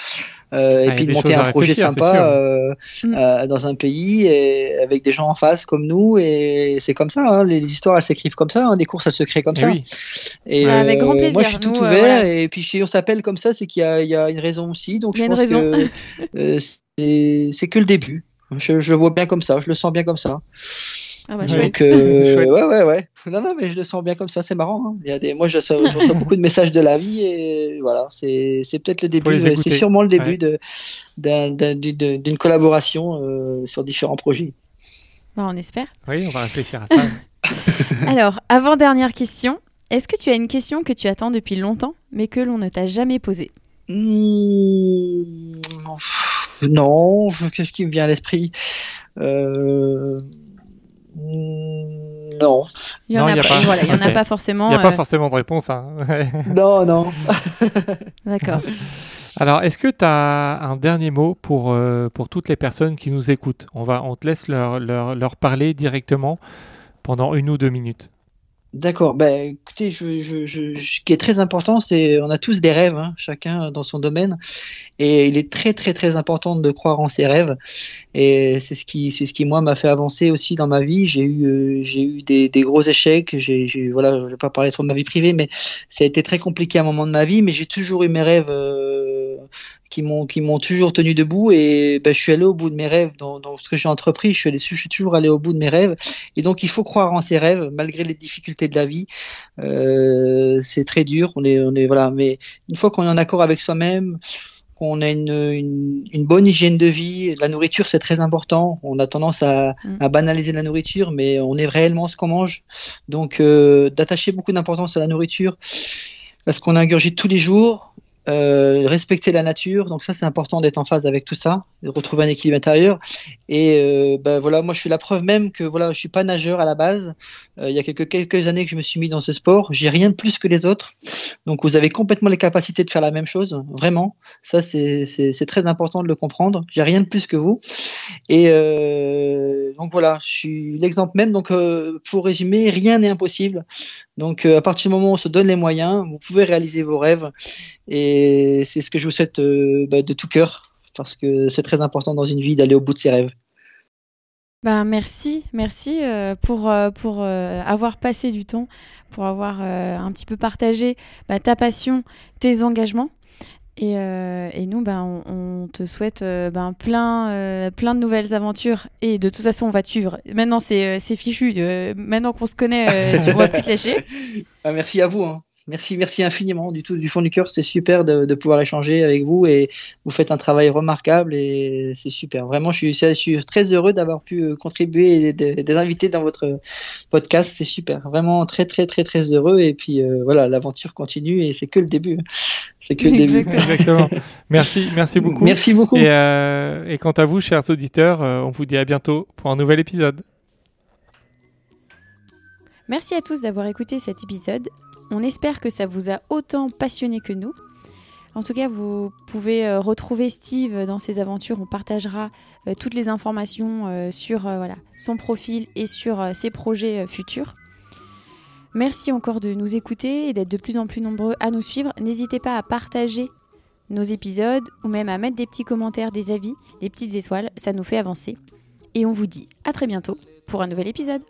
Euh, et ah, puis de monter un projet sympa euh, mm. euh, dans un pays et avec des gens en face comme nous et c'est comme ça hein, les, histoires elles s'écrivent comme ça hein, les courses elles se créent comme ça. et avec grand plaisir moi je suis tout ouvert et puis si on s'appelle comme ça c'est qu'il y, y, a une raison aussi. Donc je pense que c'est que le début. Je, je vois bien comme ça je le sens bien comme ça ah bah, Donc, euh, ouais, ouais, ouais. Non, non, mais je le sens bien comme ça, c'est marrant. Hein. Il y a des... Moi, je reçois, je reçois beaucoup de messages de la vie et voilà, c'est peut-être le début, c'est sûrement le début ouais. d'une collaboration euh, sur différents projets. Bah, on espère. Oui, on va réfléchir à ça. Alors, avant-dernière question, est-ce que tu as une question que tu attends depuis longtemps, mais que l'on ne t'a jamais posée? Mmh... Non, qu'est-ce qui me vient à l'esprit? Euh... Mm, non. Il n'y en, a, pas, Voilà, y en a pas forcément. Il n'y a pas euh, forcément de réponse. Hein. non, non. D'accord. Alors, est-ce que tu as un dernier mot pour, euh, pour toutes les personnes qui nous écoutent? On, va, on te laisse leur, leur, leur parler directement pendant une ou deux minutes. D'accord. Ben, écoutez, ce qui est très important, c'est on a tous des rêves, hein, chacun dans son domaine, et il est très très très important de croire en ses rêves. Et c'est ce qui c'est ce qui moi m'a fait avancer aussi dans ma vie. J'ai eu euh, j'ai eu des, des, gros échecs. J'ai voilà, je vais pas parler trop de ma vie privée, mais ça a été très compliqué à un moment de ma vie. Mais j'ai toujours eu mes rêves. Euh, qui m'ont qui m'ont toujours tenu debout et ben, je suis allé au bout de mes rêves dans, dans ce que j'ai entrepris je suis, je suis toujours allé au bout de mes rêves et donc il faut croire en ses rêves malgré les difficultés de la vie euh, c'est très dur on est on est voilà mais une fois qu'on est en accord avec soi-même qu'on a une, une, une, bonne hygiène de vie. La nourriture, c'est très important. On a tendance à, mm. à, banaliser la nourriture, mais on est réellement ce qu'on mange. Donc, euh, d'attacher beaucoup d'importance à la nourriture, parce qu'on ingurgite tous les jours, euh, respecter la nature. Donc ça, c'est important d'être en phase avec tout ça, de retrouver un équilibre intérieur. Et euh, ben voilà, moi, je suis la preuve même que voilà, je suis pas nageur à la base. Euh, il y a quelques quelques années que je me suis mis dans ce sport. J'ai rien de plus que les autres. Donc vous avez complètement les capacités de faire la même chose, vraiment. Ça, c'est très important de le comprendre. J'ai rien de plus que vous. Et euh, donc voilà, je suis l'exemple même. Donc euh, pour résumer, rien n'est impossible. Donc à partir du moment où on se donne les moyens, vous pouvez réaliser vos rêves. Et c'est ce que je vous souhaite euh, bah, de tout cœur, parce que c'est très important dans une vie d'aller au bout de ses rêves. Ben, merci, merci euh, pour, euh, pour avoir passé du temps, pour avoir un petit peu partagé bah, ta passion, tes engagements. Et, et nous, ben, on, te souhaite ben, plein, plein de nouvelles aventures. Et de toute façon, on va te suivre. Maintenant, c'est fichu. maintenant qu'on se connaît, tu ne vas plus te lâcher. Ah, merci à vous. Hein. Merci, merci infiniment du tout, du fond du cœur. C'est super de, pouvoir échanger avec vous et vous faites un travail remarquable et c'est super. Vraiment, je suis, je suis très heureux d'avoir pu euh, contribuer et des invités dans votre podcast. C'est super. Vraiment très, très, très, très heureux. Et puis euh, voilà, l'aventure continue et c'est que le début. C'est que le début. Exactement. Merci, merci beaucoup. Merci beaucoup. Et, euh, et quant à vous, chers auditeurs, on vous dit à bientôt pour un nouvel épisode. Merci à tous d'avoir écouté cet épisode. On espère que ça vous a autant passionné que nous. En tout cas, vous pouvez euh, retrouver Steve dans ses aventures. On partagera euh, toutes les informations euh, sur son profil et sur ses projets futurs. Merci encore de nous écouter et d'être de plus en plus nombreux à nous suivre. N'hésitez pas à partager nos épisodes ou même à mettre des petits commentaires, des avis, des petites étoiles. Ça nous fait avancer. Et on vous dit à très bientôt pour un nouvel épisode.